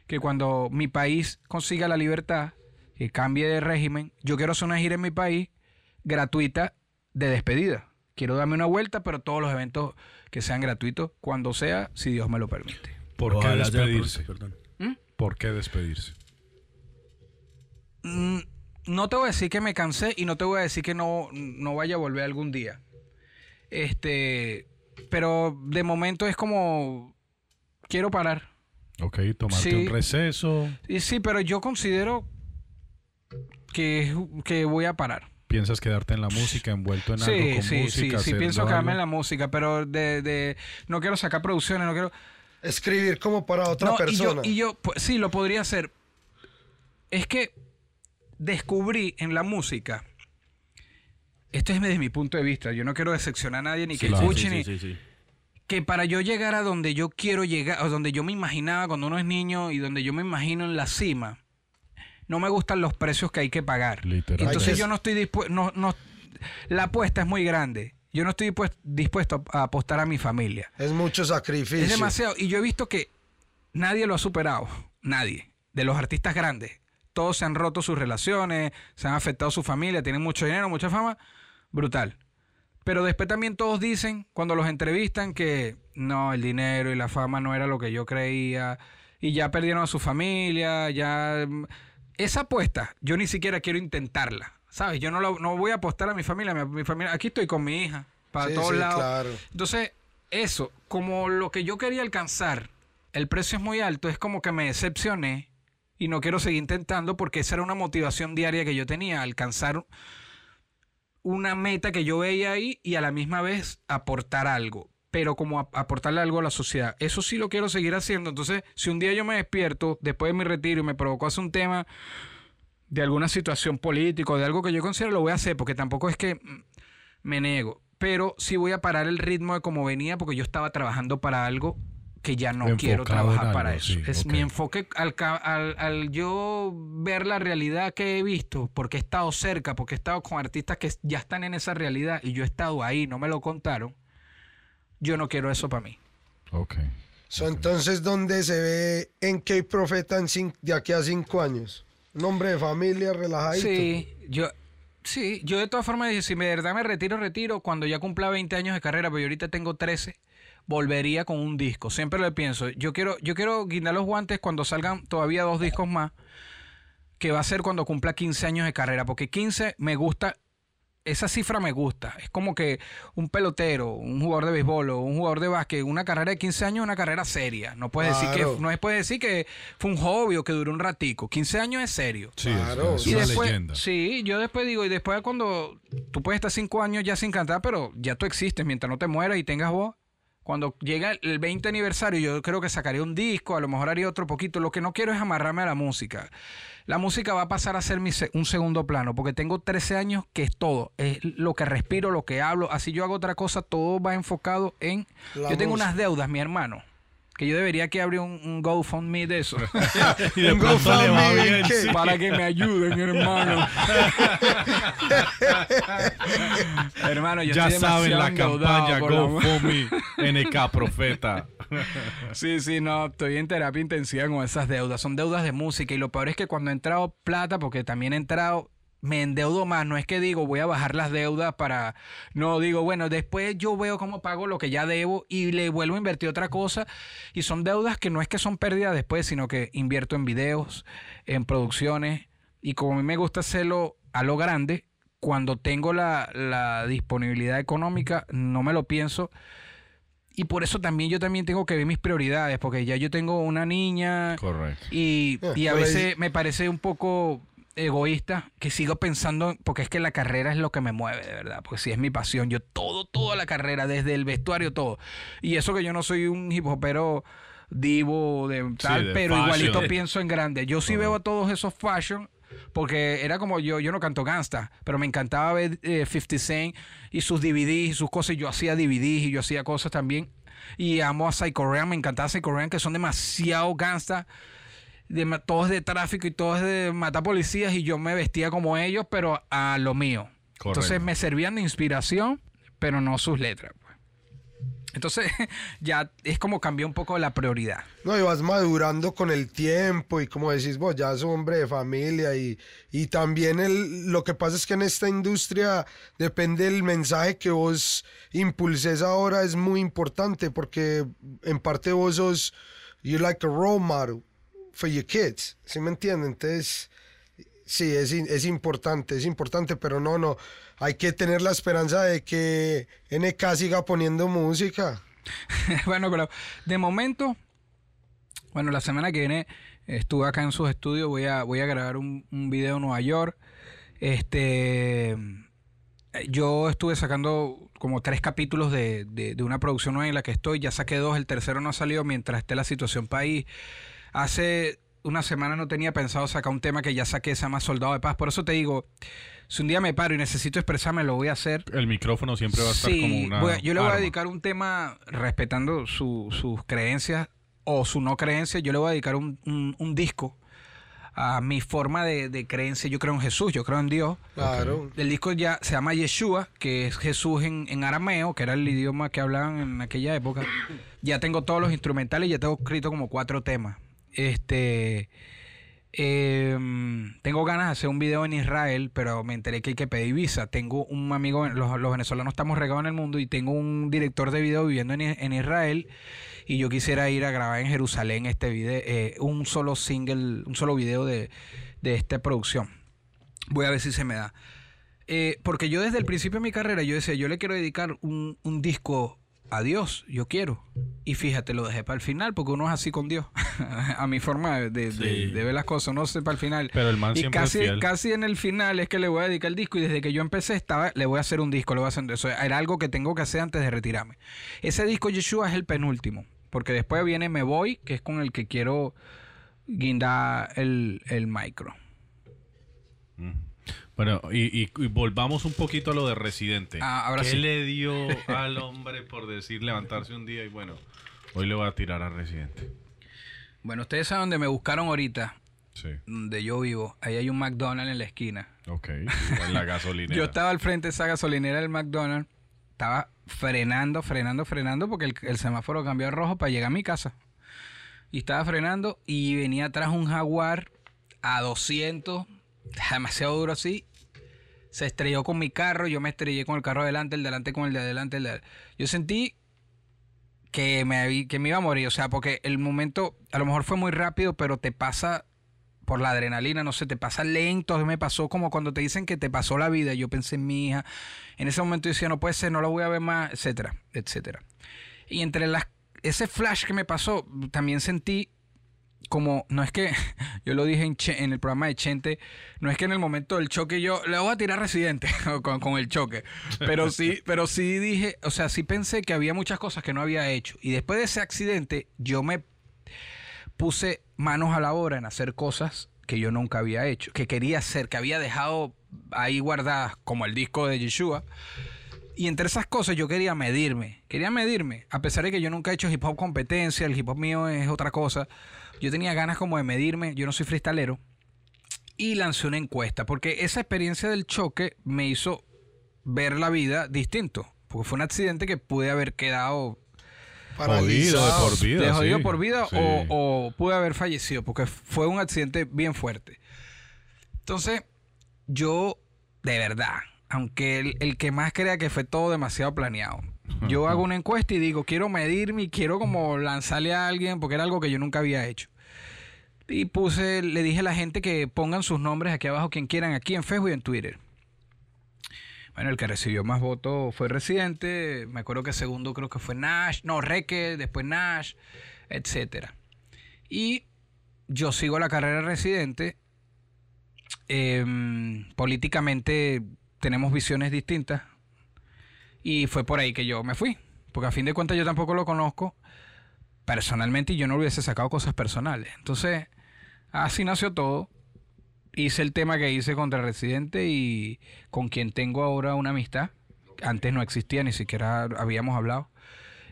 Speaker 2: que cuando mi país consiga la libertad, que cambie de régimen, yo quiero hacer una gira en mi país gratuita de despedida. Quiero darme una vuelta, pero todos los eventos que sean gratuitos, cuando sea, si Dios me lo permite.
Speaker 4: ¿Por qué
Speaker 5: Ojalá
Speaker 4: despedirse?
Speaker 5: pronto, perdón.
Speaker 4: ¿Por qué despedirse?
Speaker 2: Mm, no te voy a decir que me cansé y no te voy a decir que no, no vaya a volver algún día. Este, pero de momento es como quiero parar.
Speaker 4: Ok, tomarte
Speaker 2: Sí.
Speaker 4: un receso.
Speaker 2: Y sí, pero yo considero que, que voy a parar.
Speaker 4: ¿Piensas quedarte en la música, envuelto en algo
Speaker 2: Sí,
Speaker 4: con
Speaker 2: sí, sí,
Speaker 4: música?
Speaker 2: sí,
Speaker 4: haciendo
Speaker 2: pienso quedarme en la música, pero de, de no quiero sacar producciones, no quiero...
Speaker 3: Escribir como para otra
Speaker 2: No, y yo,
Speaker 3: persona.
Speaker 2: y yo, pues, sí, lo podría hacer. Es que descubrí en la música, esto es desde mi punto de vista, yo no quiero decepcionar a nadie ni que
Speaker 4: Sí, sí,
Speaker 2: escuchen,
Speaker 5: sí,
Speaker 2: ni-
Speaker 5: sí, sí.
Speaker 2: que para yo llegar a donde yo quiero llegar, o donde yo me imaginaba cuando uno es niño y donde yo me imagino en la cima, no me gustan los precios que hay que pagar.
Speaker 4: Literal.
Speaker 2: Entonces yo no estoy dispuesto, no, no, la apuesta es muy grande. Yo no estoy dispuesto, dispuesto a apostar a mi familia.
Speaker 3: Es mucho sacrificio.
Speaker 2: Es demasiado. Y yo he visto que nadie lo ha superado. Nadie. De los artistas grandes. Todos se han roto sus relaciones, se han afectado su familia, tienen mucho dinero, mucha fama. Brutal. Pero después también todos dicen, cuando los entrevistan, que no, el dinero y la fama no era lo que yo creía. Y ya perdieron a su familia, ya... Esa apuesta, yo ni siquiera quiero intentarla. ¿Sabes? Yo no, lo- no voy a apostar a mi familia. Mi, mi familia aquí estoy con mi hija, para
Speaker 3: Sí,
Speaker 2: todos
Speaker 3: sí,
Speaker 2: lados.
Speaker 3: claro.
Speaker 2: Entonces, eso, como lo que yo quería alcanzar, el precio es muy alto, es como que me decepcioné y no quiero seguir intentando porque esa era una motivación diaria que yo tenía, alcanzar una meta que yo veía ahí y a la misma vez aportar algo. Pero como a- aportarle algo a la sociedad. Eso sí lo quiero seguir haciendo. Entonces, si un día yo me despierto después de mi retiro y me provocó hacer un tema de alguna situación política o de algo que yo considero, lo voy a hacer, porque tampoco es que mm, me niego. Pero sí voy a parar el ritmo de como venía, porque yo estaba trabajando para algo que ya no quiero
Speaker 4: Enfocado
Speaker 2: trabajar para eso.
Speaker 4: sí,
Speaker 2: es mi enfoque al, al, al yo ver la realidad que he visto, porque he estado cerca, porque he estado con artistas que ya están en esa realidad y yo he estado ahí, no me lo contaron. Yo no quiero eso para mí.
Speaker 4: Ok.
Speaker 3: So, entonces, ¿dónde se ve en qué profeta en cin- de aquí a cinco años? Un hombre de familia, relajadito.
Speaker 2: Sí, yo, sí, yo de todas formas dije, si de verdad me retiro, retiro, cuando ya cumpla 20 años de carrera, pero yo ahorita tengo 13, volvería con un disco. Siempre lo pienso. Yo quiero, yo quiero guindar los guantes cuando salgan todavía dos discos más, que va a ser cuando cumpla 15 años de carrera, porque 15 me gusta, esa cifra me gusta. Es como que un pelotero, un jugador de béisbol o un jugador de básquet, una carrera de 15 años es una carrera seria. No puedes decir que no es puedes decir que fue un hobby o que duró un ratico. 15 años es serio.
Speaker 4: Sí,
Speaker 3: Claro.
Speaker 4: es, es
Speaker 2: Y
Speaker 4: una
Speaker 2: después,
Speaker 4: leyenda.
Speaker 2: sí, yo después digo, y después cuando tú puedes estar cinco años ya sin cantar, pero ya tú existes mientras no te mueras y tengas voz. Cuando llega el 20 aniversario, yo creo que sacaré un disco, a lo mejor haría otro poquito. Lo que no quiero es amarrarme a la música. La música va a pasar a ser mi se- un segundo plano, porque tengo 13 años que es todo. Es lo que respiro, lo que hablo. Así yo hago otra cosa, todo va enfocado en...
Speaker 3: La
Speaker 2: yo tengo unas deudas, mi hermano. Que yo debería que abrir un, un GoFundMe de eso.
Speaker 4: Y de
Speaker 3: Un GoFundMe,
Speaker 4: bien,
Speaker 3: ¿qué?
Speaker 4: sí.
Speaker 2: para que me ayuden, hermano. hermano, yo
Speaker 4: Ya
Speaker 2: estoy
Speaker 4: saben la campaña GoFundMe NK Profeta.
Speaker 2: Sí, sí, no, estoy en terapia intensiva con esas deudas. Son deudas de música y lo peor es que cuando he entrado plata, porque también he entrado, me endeudo más. No es que digo voy a bajar las deudas para... No, digo, bueno, después yo veo cómo pago lo que ya debo y le vuelvo a invertir otra cosa. Y son deudas que no es que son pérdidas después, sino que invierto en videos, en producciones. Y como a mí me gusta hacerlo a lo grande, cuando tengo la, la disponibilidad económica, no me lo pienso. Y por eso también yo también tengo que ver mis prioridades, porque ya yo tengo una niña
Speaker 4: Correcto.
Speaker 2: y,
Speaker 3: Eh,
Speaker 2: y a veces me parece un poco egoísta que sigo pensando, porque es que la carrera es lo que me mueve, de verdad, porque si es mi pasión, yo todo, toda la carrera, desde el vestuario, todo. Y eso que yo no soy un hip hopero divo de tal,
Speaker 4: de
Speaker 2: pero
Speaker 4: fashion.
Speaker 2: igualito pienso en grande. Yo sí veo a todos esos fashion, porque era como yo, yo no canto gangsta, pero me encantaba ver eh, 50 Cent y sus DVDs y sus cosas, y yo hacía DVDs y yo hacía cosas también. Y amo a Psycho Ran, me encantaba Psycho Ran, que son demasiado gangsta de, todos de tráfico y todos de matar policías y yo me vestía como ellos, pero a lo mío. Entonces
Speaker 4: Correcto.
Speaker 2: me servían de inspiración, pero no sus letras. pues. Entonces ya es como cambió un poco la prioridad.
Speaker 3: No, y vas madurando con el tiempo y como decís vos, ya sos hombre de familia y, y también el, lo que pasa es que en esta industria depende del mensaje que vos impulses ahora es muy importante porque en parte vos sos, you like a role model for your kids, ¿sí me entienden? Entonces, sí, es, es importante, es importante, pero no, no, hay que tener la esperanza de que NK siga poniendo música.
Speaker 2: bueno, pero de momento, bueno, la semana que viene estuve acá en sus estudios, voy a, voy a grabar un, un video en Nueva York. Este, yo estuve sacando como tres capítulos de- de una producción nueva en la que estoy, ya saqué dos, el tercero no ha salido mientras esté la situación país. Hace una semana no tenía pensado sacar un tema que ya saqué, se llama Soldado de Paz. Por eso te digo, si un día me paro y necesito expresarme, lo voy a hacer.
Speaker 4: El micrófono siempre va a estar
Speaker 2: Sí,
Speaker 4: como una.
Speaker 2: voy a- yo le voy a dedicar un tema respetando su- sus creencias o su no creencia. Yo le voy a dedicar un, un- un disco a mi forma de, de creencia. Yo creo en Jesús, yo creo en Dios.
Speaker 3: Claro.
Speaker 2: El disco ya se llama Yeshua, que es Jesús en, en arameo, que era el idioma que hablaban en aquella época. Ya tengo todos los instrumentales, ya tengo escrito como cuatro temas. Este. em, tengo ganas de hacer un video en Israel, pero me enteré que hay que pedir visa. Tengo un amigo, los, los venezolanos estamos regados en el mundo y tengo un director de video viviendo en, en Israel y yo quisiera ir a grabar en Jerusalén este video, eh, un solo single, un solo video de, de esta producción. Voy a ver si se me da. Eh, porque yo desde el principio de mi carrera yo decía, yo le quiero dedicar un, un disco adiós, yo quiero. Y fíjate, lo dejé para el final porque uno es así con Dios. a mi forma de, de- de- de ver las cosas, uno se para el final.
Speaker 4: Pero el man
Speaker 2: y
Speaker 4: siempre es
Speaker 2: casi,
Speaker 4: fiel.
Speaker 2: casi en el final es que le voy a dedicar el disco y desde que yo empecé estaba, le voy a hacer un disco, le voy a hacer eso. Era algo que tengo que hacer antes de retirarme. Ese disco Yeshua es el penúltimo, porque después viene Me Voy, que es con el que quiero guindar el, el micro.
Speaker 4: Bueno, y, y- y volvamos un poquito a lo de Residente.
Speaker 2: Ah, ahora
Speaker 4: ¿Qué
Speaker 2: sí.
Speaker 4: le dio al hombre por decir levantarse un día y bueno, hoy le voy a tirar a Residente?
Speaker 2: Bueno, ustedes saben dónde me buscaron ahorita,
Speaker 4: Sí,
Speaker 2: donde yo vivo. Ahí hay un McDonald's en la esquina.
Speaker 4: ok. En la gasolinera.
Speaker 2: Yo estaba al frente de esa gasolinera del McDonald's, estaba frenando, frenando, frenando, porque el, el semáforo cambió a rojo para llegar a mi casa. Y estaba frenando y venía atrás un jaguar a 200, demasiado duro así. Se estrelló con mi carro, yo me estrellé con el carro adelante, el delante con el de adelante. El de... Yo sentí que me, que me iba a morir, o sea, porque el momento a lo mejor fue muy rápido, pero te pasa por la adrenalina, no sé, te pasa lento, me pasó como cuando te dicen que te pasó la vida, yo pensé en mi hija, en ese momento yo decía, no puede ser, no la voy a ver más, etcétera, etcétera. Y entre las, ese flash que me pasó, también sentí como, no es que, yo lo dije en, Che- en el programa de Chente, no es que en el momento del choque yo le voy a tirar residente con, con el choque, pero sí, pero sí dije, o sea, sí pensé que había muchas cosas que no había hecho. Y después de ese accidente, yo me puse manos a la obra en hacer cosas que yo nunca había hecho, que quería hacer, que había dejado ahí guardadas, como el disco de Yeshua. Y entre esas cosas yo quería medirme, quería medirme, a pesar de que yo nunca he hecho hip hop competencia, el hip hop mío es otra cosa. Yo tenía ganas como de medirme, yo no soy freestalero. Y lancé una encuesta, porque esa experiencia del choque me hizo ver la vida distinto. Porque fue un accidente que pude haber quedado
Speaker 4: Jodido de por vida.
Speaker 2: de jodido
Speaker 4: sí.
Speaker 2: por vida
Speaker 4: Sí.
Speaker 2: o, o pude haber fallecido porque fue un accidente bien fuerte. Entonces, yo, de verdad, aunque el, el que más crea que fue todo demasiado planeado, yo hago una encuesta y digo, quiero medirme y quiero como lanzarle a alguien porque era algo que yo nunca había hecho. Y puse, le dije a la gente que pongan sus nombres aquí abajo, quien quieran, aquí en Facebook y en Twitter. Bueno, el que recibió más votos fue Residente. Me acuerdo que segundo creo que fue Nash. No, Reque, después Nash, etcétera. Y yo sigo la carrera de Residente. Em, políticamente tenemos visiones distintas. Y fue por ahí que yo me fui. Porque a fin de cuentas yo tampoco lo conozco personalmente y yo no hubiese sacado cosas personales. Entonces, así nació todo hice el tema que hice contra Residente y con quien tengo ahora una amistad. Antes no existía, ni siquiera habíamos hablado.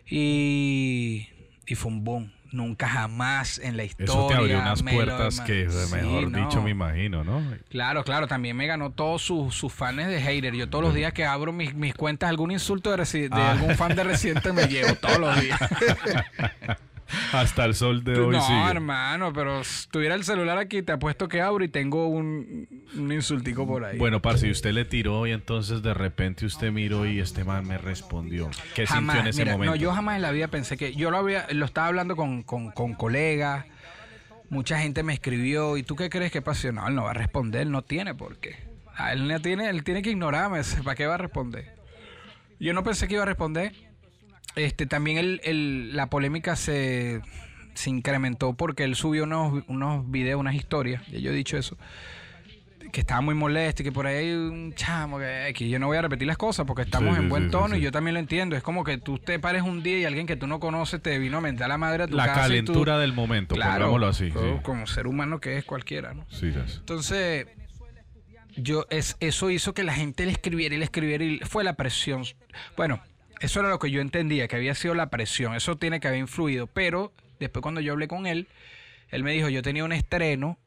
Speaker 2: Y, y fue un boom. Nunca jamás en la historia.
Speaker 4: Eso te abrió unas
Speaker 2: me
Speaker 4: puertas que,
Speaker 2: Sí,
Speaker 4: mejor
Speaker 2: no.
Speaker 4: dicho, me imagino, ¿no?
Speaker 2: Claro, claro, también me ganó todos sus, sus fans de hater. Yo todos los días que abro mis, mis cuentas, algún insulto de,
Speaker 4: Ah.
Speaker 2: algún fan de Residente me llevo todos los días.
Speaker 4: Hasta el sol de hoy
Speaker 2: no,
Speaker 4: sigue.
Speaker 2: hermano, pero si tuviera el celular aquí, te apuesto que abro y tengo un, un insultico por ahí.
Speaker 4: Bueno, parce, y usted le tiró y entonces de repente usted miró y este man me respondió. ¿Qué
Speaker 2: jamás,
Speaker 4: sintió en ese
Speaker 2: mira,
Speaker 4: momento?
Speaker 2: No, yo jamás en la vida pensé que. Yo lo había, lo estaba hablando con, con, con colegas. Mucha gente me escribió. ¿Y tú qué crees que pasó? No, él no va a responder, no tiene por qué. A él, no tiene, él tiene que ignorarme. ¿Para qué va a responder? Yo no pensé que iba a responder. Este, también el, el- la polémica se, se incrementó porque él subió unos, unos videos, unas historias. Ya yo he dicho eso que estaba muy molesto y que por ahí hay un chamo que, que yo no voy a repetir las cosas porque estamos
Speaker 4: Sí,
Speaker 2: en buen
Speaker 4: sí,
Speaker 2: tono
Speaker 4: sí,
Speaker 2: y yo también lo entiendo. Es como que tú te pares un día y alguien que tú no conoces te vino a mentar la madre a tu
Speaker 4: La
Speaker 2: casa y tú-
Speaker 4: calentura del momento,
Speaker 2: Claro,
Speaker 4: pongámoslo así.
Speaker 2: como- ser humano que es cualquiera, ¿no?
Speaker 4: Sí, sí.
Speaker 2: Entonces, yo es, eso hizo que la gente le escribiera y le escribiera y fue la presión. Bueno, eso era lo que yo entendía, que había sido la presión. Eso tiene que haber influido. Pero después cuando yo hablé con él, él me dijo, yo tenía un estreno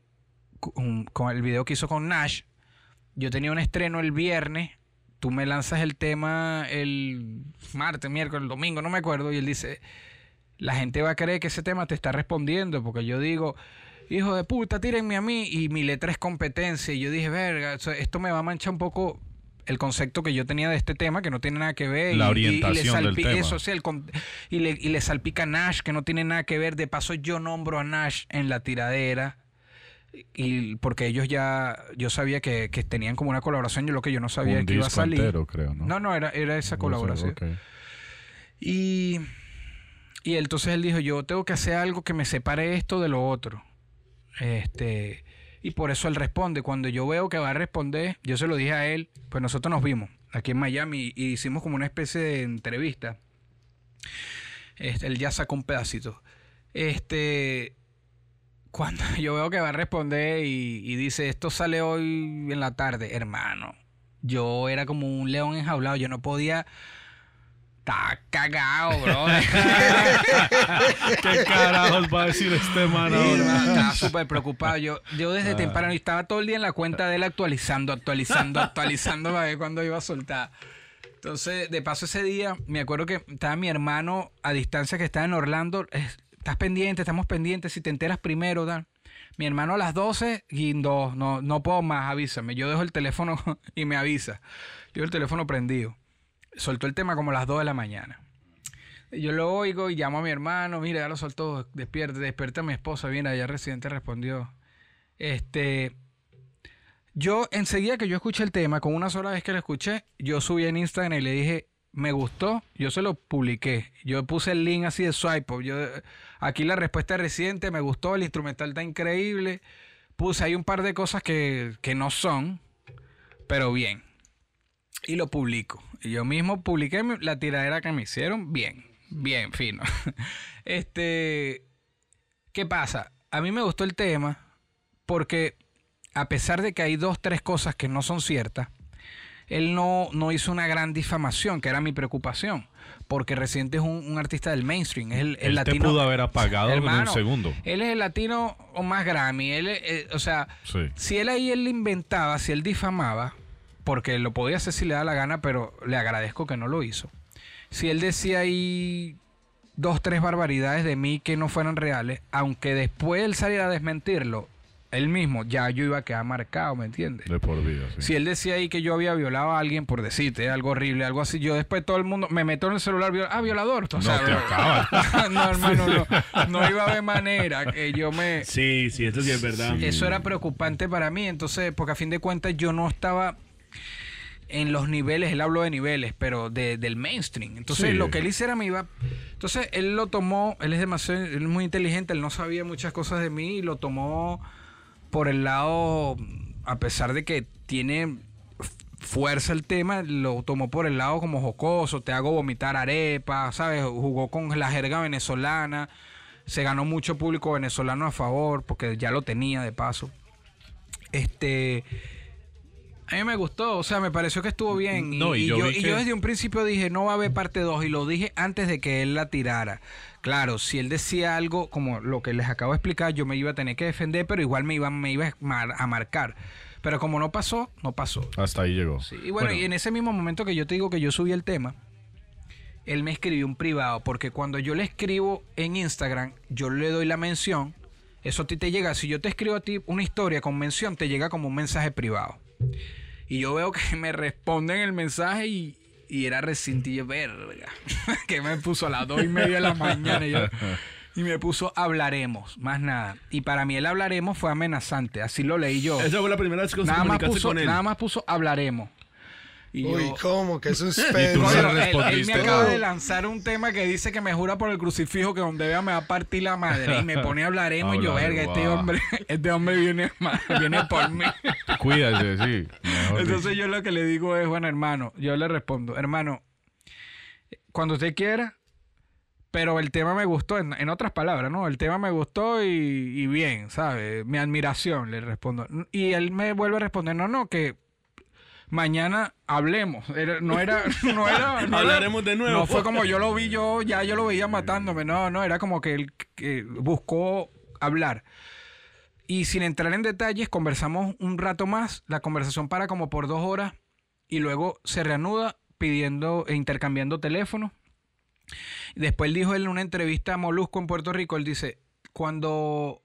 Speaker 2: con, el video que hizo con Nash. Yo tenía un estreno el viernes. Tú me lanzas el tema el martes, miércoles, el domingo, no me acuerdo. Y él dice, la gente va a creer que ese tema te está respondiendo, porque yo digo, hijo de puta, tírenme a mí, y mi letra es competencia. Y yo dije, verga, esto me va a manchar un poco el concepto que yo tenía de este tema, que no tiene nada que ver.
Speaker 4: La
Speaker 2: y-
Speaker 4: orientación
Speaker 2: y le
Speaker 4: del tema.
Speaker 2: Eso, sí, el con- y, le, y le salpica a Nash, que no tiene nada que ver. De paso, yo nombro a Nash en la tiradera. Y porque ellos ya, yo sabía que, que tenían como una colaboración, yo lo que yo no sabía
Speaker 4: Un
Speaker 2: que iba a salir.
Speaker 4: entero, creo, ¿no?
Speaker 2: No, no, era, era esa colaboración. Y, y entonces él dijo, yo tengo que hacer algo que me separe esto de lo otro. Este, y por eso él responde. Cuando yo veo que va a responder, yo se lo dije a él, pues nosotros nos vimos aquí en Miami y hicimos como una especie de entrevista. Este, él ya sacó un pedacito. Este, cuando yo veo que va a responder y, y dice, esto sale hoy en la tarde, hermano. Yo era como un león enjaulado, yo no podía... Está cagado, bro.
Speaker 4: ¿Qué carajos va a decir este man ahora?
Speaker 2: hermano, estaba súper preocupado. Yo, yo desde temprano y estaba todo el día en la cuenta de él actualizando, actualizando, actualizando para ver cuándo iba a soltar. Entonces, de paso ese día, me acuerdo que estaba mi hermano a distancia que estaba en Orlando. es- Estás pendiente, estamos pendientes. Si te enteras primero, Dan. Mi hermano a las 12, Guindo, no, no puedo más, avísame. Yo dejo el teléfono y me avisa. Yo el teléfono prendido. Soltó el tema como a las 2 de la mañana. Yo lo oigo y llamo a mi hermano, mira, ya lo soltó, despierte, despierta a mi esposa, mira, ya Residente respondió. Este, yo enseguida que yo escuché el tema, con una sola vez que lo escuché, yo subí en Instagram y le dije, me gustó, yo se lo publiqué. Yo puse el link así de swipe. Yo, aquí la respuesta de Residente, me gustó, el instrumental está increíble. Puse ahí un par de cosas que, que no son, pero bien. Y lo publico. Yo mismo publiqué la tiradera que me hicieron, bien, bien, fino. Este, ¿qué pasa? A mí me gustó el tema porque a pesar de que hay dos, tres cosas que no son ciertas, él no, no hizo una gran difamación, que era mi preocupación. Porque Residente es un, un artista del mainstream. Es el, el
Speaker 4: Él te
Speaker 2: latino.
Speaker 4: pudo haber apagado en un segundo.
Speaker 2: Él es el latino o más Grammy. Él, eh, o sea,
Speaker 4: Sí.
Speaker 2: si él ahí él inventaba, si él difamaba, porque lo podía hacer si le da la gana, pero le agradezco que no lo hizo. Si él decía ahí dos, tres barbaridades de mí que no fueran reales, aunque después él saliera a desmentirlo, él mismo, ya yo iba a quedar marcado, ¿me entiendes?
Speaker 4: De por vida, sí.
Speaker 2: Si él decía ahí que yo había violado a alguien por decirte algo horrible, algo así, yo después todo el mundo me meto en el celular, viol- ah, violador. O
Speaker 4: No, te acabas.
Speaker 2: no, hermano, no, no iba a haber manera que yo me...
Speaker 5: Sí, sí, eso sí es verdad.
Speaker 4: Sí.
Speaker 2: Eso era preocupante para mí, entonces, porque a fin de cuentas yo no estaba en los niveles, él habló de niveles, pero de, del mainstream. Entonces,
Speaker 4: Sí.
Speaker 2: lo que él hiciera me iba... Entonces, él lo tomó, él es demasiado, él es muy inteligente, él no sabía muchas cosas de mí y lo tomó por el lado, a pesar de que tiene fuerza el tema, lo tomó por el lado como jocoso, te hago vomitar arepa, ¿sabes? Jugó con la jerga venezolana, se ganó mucho público venezolano a favor, porque ya lo tenía de paso. Este... A mí me gustó, o sea, me pareció que estuvo bien.
Speaker 4: No, y
Speaker 2: y
Speaker 4: yo
Speaker 2: yo, y
Speaker 4: que-
Speaker 2: yo desde un principio dije, no va a haber parte 2, y lo dije antes de que él la tirara. Claro, si él decía algo como lo que les acabo de explicar, yo me iba a tener que defender, pero igual me iba, me iba a mar- a marcar. Pero como no pasó, no pasó.
Speaker 4: Hasta ahí llegó.
Speaker 2: Sí, y bueno, y en ese mismo momento que yo te digo que yo subí el tema, él me escribió un privado, porque cuando yo le escribo en Instagram, yo le doy la mención, eso a ti te llega, si yo te escribo a ti una historia con mención, te llega como un mensaje privado. Y yo veo que me responden el mensaje y, y era recintillo, verga, que me puso a las dos y media de la mañana. Y, yo- y me puso hablaremos, más nada. Y para mí el hablaremos fue amenazante, así lo leí yo.
Speaker 5: Esa fue la primera vez que
Speaker 2: Nada más, puso,
Speaker 5: con él.
Speaker 2: nada más puso hablaremos. Y
Speaker 3: Uy,
Speaker 2: yo-
Speaker 3: ¿cómo? Qué
Speaker 4: tú
Speaker 3: suspenso.
Speaker 4: no
Speaker 2: Coño,
Speaker 4: le
Speaker 2: él- él, me acaba de lanzar un tema que dice que me jura por el crucifijo que donde vea me va a partir la madre. Y me pone hablaremos y yo, verga, este hombre, este hombre viene, viene por mí.
Speaker 4: Cuídate, sí. mejor
Speaker 2: Entonces
Speaker 4: dicho.
Speaker 2: yo lo que le digo es, bueno, hermano, yo le respondo, hermano, cuando usted quiera, pero el tema me gustó, en, en otras palabras, ¿no? El tema me gustó y, y bien, ¿sabe? Mi admiración, le respondo. Y él me vuelve a responder, no, no, que mañana hablemos. Era- no era, no era, no era-
Speaker 5: Hablaremos de nuevo.
Speaker 2: No fue como yo lo vi, yo ya yo lo veía matándome. No, no, era como que él que buscó hablar. Y sin entrar en detalles, conversamos un rato más. La conversación para como por dos horas y luego se reanuda pidiendo e intercambiando teléfonos. Después él dijo en una entrevista a Molusco en Puerto Rico, él dice, cuando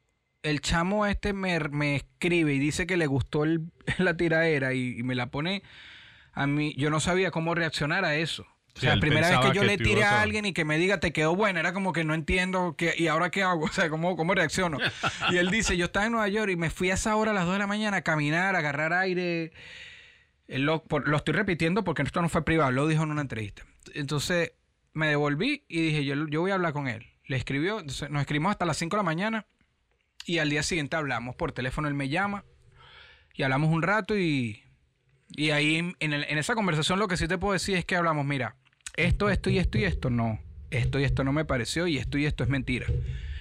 Speaker 2: el chamo este me, me escribe y dice que le gustó el- la tiradera y, y me la pone a mí, yo no sabía cómo reaccionar a eso. O
Speaker 4: Sí,
Speaker 2: sea, la
Speaker 4: él
Speaker 2: primera vez que yo
Speaker 4: que
Speaker 2: le tiré a alguien y que me diga te quedó buena, era como que no entiendo qué, y ahora qué hago, o sea, cómo, cómo reacciono. Y él dice, yo estaba en Nueva York y me fui a esa hora a las 2 de la mañana a caminar, a agarrar aire. Lo, por- lo estoy repitiendo porque esto no fue privado, lo dijo en una entrevista. Entonces me devolví y dije, yo, yo voy a hablar con él. Le escribió, nos escribimos hasta las 5 de la mañana y al día siguiente hablamos por teléfono, él me llama y hablamos un rato y, y ahí en, en esa conversación lo que sí te puedo decir es que hablamos, mira, esto, esto y esto y esto no, esto y esto no me pareció y esto y esto es mentira.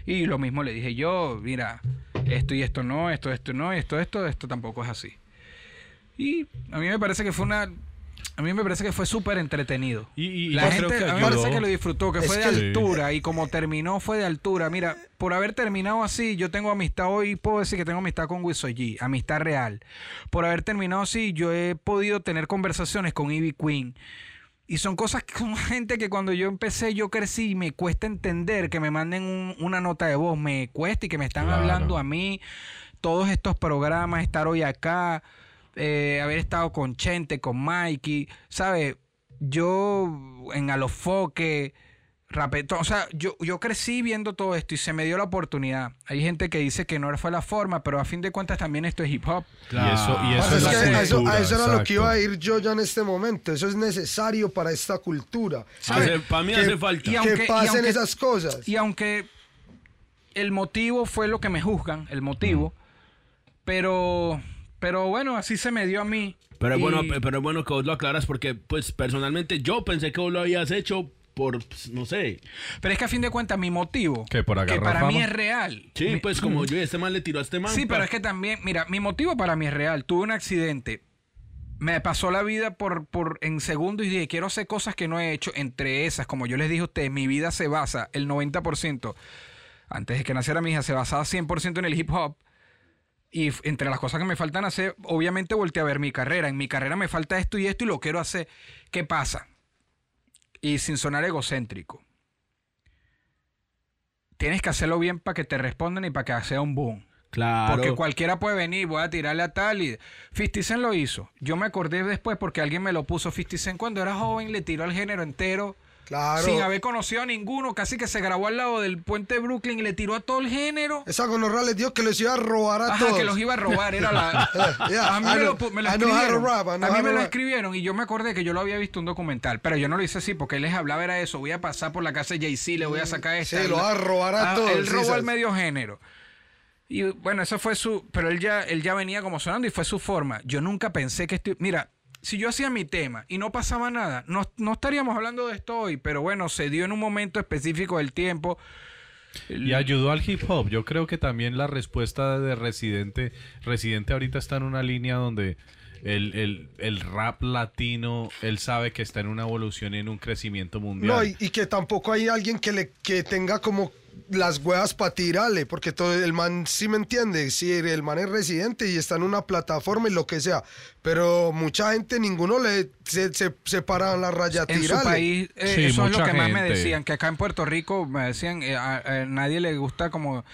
Speaker 2: Y lo mismo le dije yo, mira, esto y esto no, esto, esto no, esto, esto, esto tampoco es así. Y a mí me parece que fue una... A mí me parece que fue súper entretenido.
Speaker 4: Y, y
Speaker 2: La gente,
Speaker 4: creo que
Speaker 2: a mí me parece que lo disfrutó, que
Speaker 3: Es
Speaker 2: fue de
Speaker 3: que-
Speaker 4: Sí.
Speaker 2: altura y como terminó fue de altura. Mira, por haber terminado así, yo tengo amistad hoy, puedo decir que tengo amistad con Wisoji, amistad real. Por haber terminado así, yo he podido tener conversaciones con Ivy Queen. Y son cosas que son gente que cuando yo empecé, yo crecí y me cuesta entender que me manden un- una nota de voz, me cuesta y que me están
Speaker 4: Claro.
Speaker 2: hablando a mí, todos estos programas, estar hoy acá, eh, haber estado con Chente, con Mikey, ¿sabes? Yo en Alofoque, Rapetón, o sea, yo, yo crecí viendo todo esto y se me dio la oportunidad. Hay gente que dice que no fue la forma, pero a fin de cuentas también esto es hip hop.
Speaker 4: Y eso, y eso es
Speaker 3: es
Speaker 4: la
Speaker 3: que a eso,
Speaker 4: cultura,
Speaker 3: a eso era lo que iba a ir yo ya en este momento. Eso es necesario para esta cultura.
Speaker 5: para mí
Speaker 3: Que-
Speaker 5: hace falta.
Speaker 2: y
Speaker 3: que
Speaker 2: aunque- y
Speaker 3: pasen
Speaker 2: aunque-
Speaker 3: esas cosas.
Speaker 2: Y aunque el motivo fue lo que me juzgan, el motivo, pero, pero bueno, así se me dio a mí.
Speaker 5: Pero
Speaker 2: Y-
Speaker 5: bueno, pero bueno que vos lo aclaras porque, pues, personalmente yo pensé que vos lo habías hecho por, pues, no sé.
Speaker 2: Pero es que a fin de cuentas mi motivo,
Speaker 4: ¿Qué, por
Speaker 2: que
Speaker 4: agarrar
Speaker 2: para mí es real.
Speaker 5: Sí,
Speaker 2: Mi-
Speaker 5: pues como yo, este man le tiró a este man.
Speaker 2: Sí, pero es que también, mira, mi motivo para mí es real. Tuve un accidente. Me pasó la vida por, por en segundos y dije, quiero hacer cosas que no he hecho. Entre esas, como yo les dije a ustedes, mi vida se basa, el 90%, antes de que naciera mi hija, se basaba 100% en el hip hop. Y entre las cosas que me faltan hacer, obviamente volteé a ver mi carrera. En mi carrera me falta esto y esto y lo quiero hacer. ¿Qué pasa? Y sin sonar egocéntrico. Tienes que hacerlo bien para que te respondan y para que sea un boom.
Speaker 5: Claro.
Speaker 2: Porque cualquiera puede venir, voy a tirarle a tal y... 50 Cent lo hizo. Yo me acordé después porque alguien me lo puso. 50 Cent cuando era joven le tiró al género entero.
Speaker 3: Claro.
Speaker 2: Sin haber conocido a ninguno. Casi que se grabó al lado del puente de Brooklyn y le tiró a todo el género.
Speaker 3: Esa gonorra les dijo que los iba a robar a
Speaker 2: Ajá,
Speaker 3: todos.
Speaker 2: que los iba a robar. Era la...
Speaker 3: Yeah,
Speaker 2: a mí
Speaker 3: I
Speaker 2: me lo,
Speaker 3: know-
Speaker 2: me lo escribieron.
Speaker 3: rap,
Speaker 2: A mí me lo escribieron y yo me acordé que yo lo había visto en un documental. Pero yo no lo hice así porque él les hablaba era eso. Voy a pasar por la casa de Jay-Z, le voy a sacar esta.
Speaker 3: Sí, lo va a robar a todos,
Speaker 2: Él
Speaker 3: sí,
Speaker 2: robó al medio género. Y bueno, eso fue su. Pero él ya, él ya venía como sonando y fue su forma. Yo nunca pensé que esto. Mira, si yo hacía mi tema y no pasaba nada, no, no estaríamos hablando de esto hoy. Pero bueno, se dio en un momento específico del tiempo.
Speaker 4: Y ayudó al hip hop. Yo creo que también la respuesta de Residente, Residente ahorita está en una línea donde el, el- el rap latino, él sabe que está en una evolución y en un crecimiento mundial.
Speaker 3: No, y, y que tampoco hay alguien que le que tenga como las huevas para tirarle, porque todo el man sí me entiende, sí, el man es residente y está en una plataforma y lo que sea, pero mucha gente, ninguno le se, se, se para en la raya a
Speaker 2: En su
Speaker 3: tirarle.
Speaker 2: país, eh,
Speaker 4: Sí,
Speaker 2: eso es lo que más me decían. Que acá en Puerto Rico me decían, eh, a, a nadie le gusta como.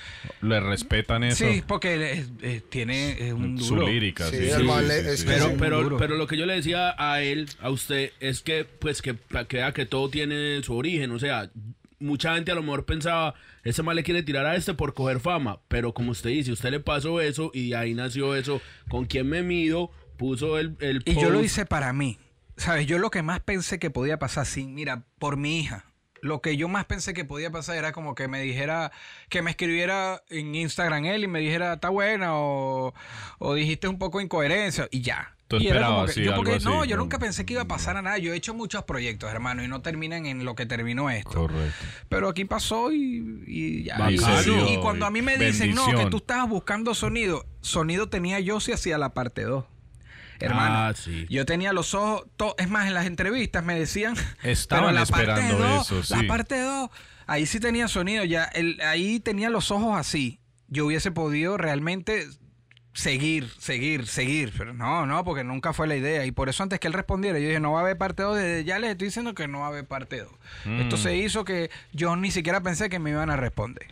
Speaker 4: Le respetan eso.
Speaker 2: Sí, porque eh, tiene un
Speaker 4: Su
Speaker 2: duro.
Speaker 4: lírica,
Speaker 3: Sí,
Speaker 4: sí.
Speaker 3: el
Speaker 4: sí,
Speaker 3: man
Speaker 4: sí,
Speaker 3: le-
Speaker 4: sí,
Speaker 3: es
Speaker 4: sí.
Speaker 3: que
Speaker 5: Pero, pero, pero lo que yo le decía a él, a usted, es que, pues, que que que todo tiene su origen. O sea, mucha gente a lo mejor pensaba, ese mal le quiere tirar a este por coger fama. Pero como usted dice, usted le pasó eso y de ahí nació eso. ¿Con quién me mido? Puso el, el
Speaker 2: Y yo lo hice para mí. ¿Sabes? Yo lo que más pensé que podía pasar, sí, mira, por mi hija. Lo que yo más pensé que podía pasar era como que me dijera, que me escribiera en Instagram él y me dijera, está buena o, o dijiste un poco incoherencia y ya.
Speaker 4: Tú
Speaker 2: Y era como
Speaker 4: esperabas,
Speaker 2: que-
Speaker 4: sí,
Speaker 2: yo porque-
Speaker 4: así,
Speaker 2: no, yo nunca pensé que iba a pasar a nada. Yo he hecho muchos proyectos, hermano, y no terminan en lo que terminó esto.
Speaker 4: Correcto.
Speaker 2: Pero aquí pasó y, y ya. Y,
Speaker 4: se dio,
Speaker 2: y cuando a mí me dicen, no, que tú estabas buscando sonido, sonido tenía yo si hacía la parte 2. Hermano,
Speaker 5: Ah, sí.
Speaker 2: yo tenía los ojos, es más, en las entrevistas me decían,
Speaker 4: Estaban
Speaker 2: pero la parte
Speaker 4: esperando
Speaker 2: dos,
Speaker 4: eso, sí.
Speaker 2: La parte 2, ahí sí tenía sonido, ya, el- ahí tenía los ojos así. Yo hubiese podido realmente seguir, seguir, seguir, pero no, no, porque nunca fue la idea. Y por eso antes que él respondiera, yo dije, no va a haber parte 2, desde ya les estoy diciendo que no va a haber parte 2. Esto se hizo que yo ni siquiera pensé que me iban a responder.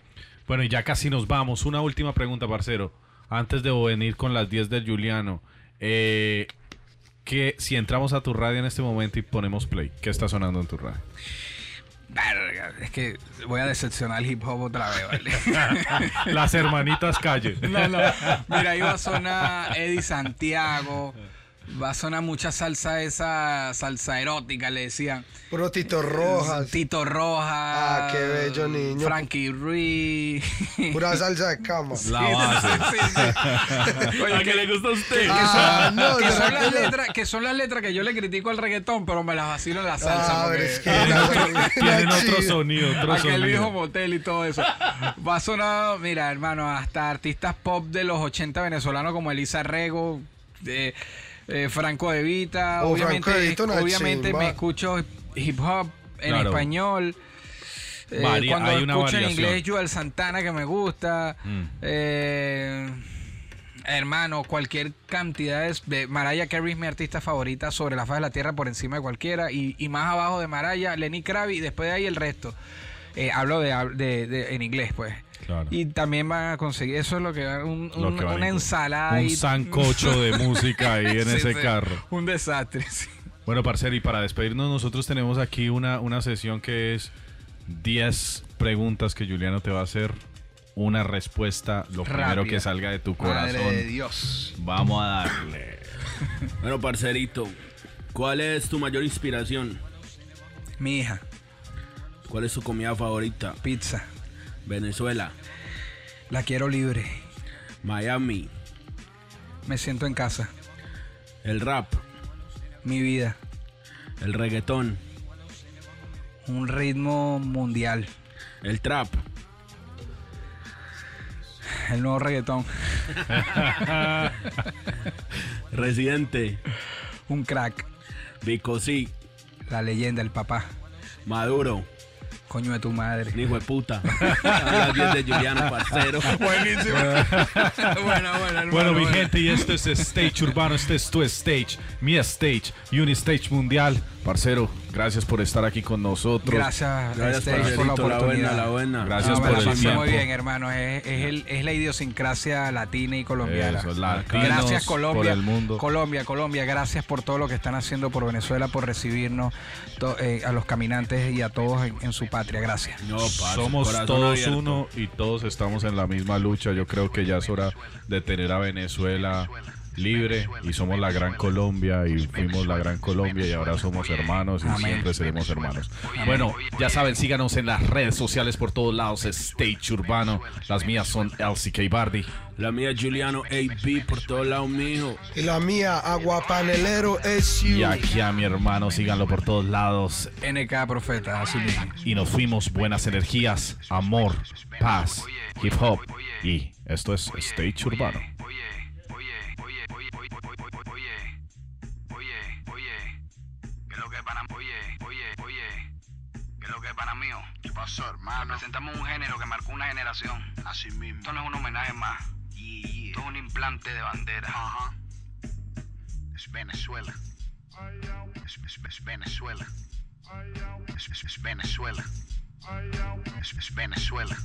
Speaker 4: Bueno, y ya casi nos vamos. Una última pregunta, parcero. Antes de venir con las 10 del Juliano. Eh, que si entramos a tu radio en este momento y ponemos play, ¿qué está sonando en tu radio?
Speaker 2: Verga, es que voy a decepcionar al hip hop otra vez, ¿vale?
Speaker 4: Las hermanitas calle.
Speaker 2: No, no. Mira, iba a sonar Eddie Santiago. Va a sonar mucha salsa, esa salsa erótica, le decían.
Speaker 3: Puro Tito Rojas.
Speaker 2: Tito Roja.
Speaker 3: Ah, qué bello niño.
Speaker 2: Frankie Ruiz.
Speaker 3: Pura salsa de cama.
Speaker 4: La base.
Speaker 2: Sí, sí. Oye,
Speaker 5: ¿A qué le gusta a usted?
Speaker 3: Ah, no,
Speaker 2: que, son las letras, que son las letras que yo le critico al reggaetón, pero me las vacilo en la salsa.
Speaker 3: Ah,
Speaker 2: porque-
Speaker 3: es que
Speaker 4: Tienen otro, tienen otro sonido, otro
Speaker 2: Aquel
Speaker 4: sonido.
Speaker 2: viejo motel y todo eso. Va a sonar, mira, hermano, hasta artistas pop de los 80 venezolanos como Elisa Rego, de, eh, Franco De Vita.
Speaker 3: Oh,
Speaker 2: obviamente
Speaker 3: Franco De Vita, una
Speaker 2: obviamente
Speaker 3: chimba.
Speaker 2: me escucho hip hop en
Speaker 4: Claro.
Speaker 2: español. Eh,
Speaker 4: Varia-
Speaker 2: cuando
Speaker 4: hay una
Speaker 2: escucho en inglés, Joel Santana que me gusta.
Speaker 4: Mm.
Speaker 2: Eh, hermano, cualquier cantidad de, de Mariah Carey es mi artista favorita sobre la faz de la tierra por encima de cualquiera y, y más abajo de Mariah, Lenny Kravitz y después de ahí el resto. Eh, hablo de, de- de- en inglés, pues.
Speaker 4: Claro.
Speaker 2: Y también van a conseguir, eso es lo que va, un-
Speaker 4: Lo
Speaker 2: un-
Speaker 4: que
Speaker 2: una ensalada.
Speaker 4: Un
Speaker 2: y-
Speaker 4: sancocho de música ahí en
Speaker 2: Sí,
Speaker 4: ese
Speaker 2: sí,
Speaker 4: carro.
Speaker 2: Un desastre, sí.
Speaker 4: Bueno, parcero, y para despedirnos, nosotros tenemos aquí una, una sesión que es 10 preguntas que Juliano te va a hacer. Una respuesta, lo primero que salga de tu
Speaker 2: Madre de
Speaker 4: corazón.
Speaker 2: Dios.
Speaker 4: Vamos a darle.
Speaker 5: Bueno, parcerito, ¿cuál es tu mayor inspiración?
Speaker 2: Mi hija,
Speaker 5: ¿Cuál es tu comida favorita?
Speaker 2: pizza.
Speaker 5: Venezuela,
Speaker 2: La quiero libre.
Speaker 5: Miami,
Speaker 2: Me siento en casa.
Speaker 5: el rap,
Speaker 2: Mi vida.
Speaker 5: el reggaetón,
Speaker 2: Un ritmo mundial.
Speaker 5: el trap,
Speaker 2: El nuevo reggaetón.
Speaker 5: Residente,
Speaker 2: Un crack.
Speaker 5: Vico sí,
Speaker 2: La leyenda, el papá.
Speaker 5: Maduro,
Speaker 2: Coño de tu madre.
Speaker 5: hijo de puta. Hablas bien de Juliano, parcero.
Speaker 2: Buenísimo. bueno, bueno, hermano,
Speaker 4: Bueno, mi
Speaker 2: bueno.
Speaker 4: gente, y esto es Stage Urbano, este es tu stage, mi stage, Unistage Mundial. Parcero, gracias por estar aquí con nosotros.
Speaker 2: Gracias,
Speaker 5: Gracias,
Speaker 2: Stage, por la
Speaker 5: parcerito, la
Speaker 2: oportunidad.
Speaker 5: buena, la buena.
Speaker 4: Gracias
Speaker 2: No,
Speaker 4: por
Speaker 2: la
Speaker 4: el tiempo.
Speaker 2: muy bien, hermano. Es, es el- es la idiosincrasia latina y colombiana.
Speaker 4: Eso,
Speaker 2: gracias, Colombia.
Speaker 4: por el mundo.
Speaker 2: Colombia, Colombia, gracias por todo lo que están haciendo por Venezuela, por recibirnos to- eh, a los caminantes y a todos en, en su patria. Gracias.
Speaker 5: No, parce,
Speaker 4: Somos todos
Speaker 5: abierto.
Speaker 4: uno y todos estamos en la misma lucha. Yo creo que ya es hora de tener a Venezuela libre y somos la gran Colombia y fuimos la gran Colombia y ahora somos hermanos y
Speaker 2: Amén.
Speaker 4: siempre seremos hermanos. Bueno, ya saben, síganos en las redes sociales por todos lados, Stage Urbano. Las mías son LCK Bardi.
Speaker 5: La mía Juliano AB por todos lados, mijo.
Speaker 3: Y la mía, Aguapanelero es you.
Speaker 4: Y aquí a mi hermano, síganlo por todos lados.
Speaker 2: NK Profeta, así mismo.
Speaker 4: Y nos fuimos buenas energías, amor, paz, hip hop. Y esto es Stage Urbano.
Speaker 1: Pasó, hermano? Representamos un género que marcó una generación. Así mismo. Esto no es un homenaje más. Esto es un implante de bandera. Ajá. Es Venezuela. Es, es- es Venezuela. Es, es- es Venezuela. Es, es Venezuela.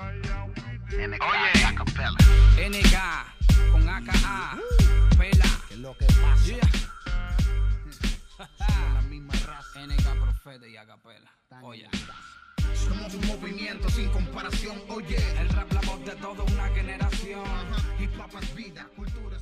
Speaker 1: Oye, a capela.
Speaker 2: NK con AKA. Pela. ¿Qué es lo que pasa? NK Profeta y Acapela. Oye.
Speaker 6: Somos un movimiento sin comparación, oye.
Speaker 2: El
Speaker 6: rap la voz de
Speaker 2: toda una generación.
Speaker 6: Hip hop es vida, cultura.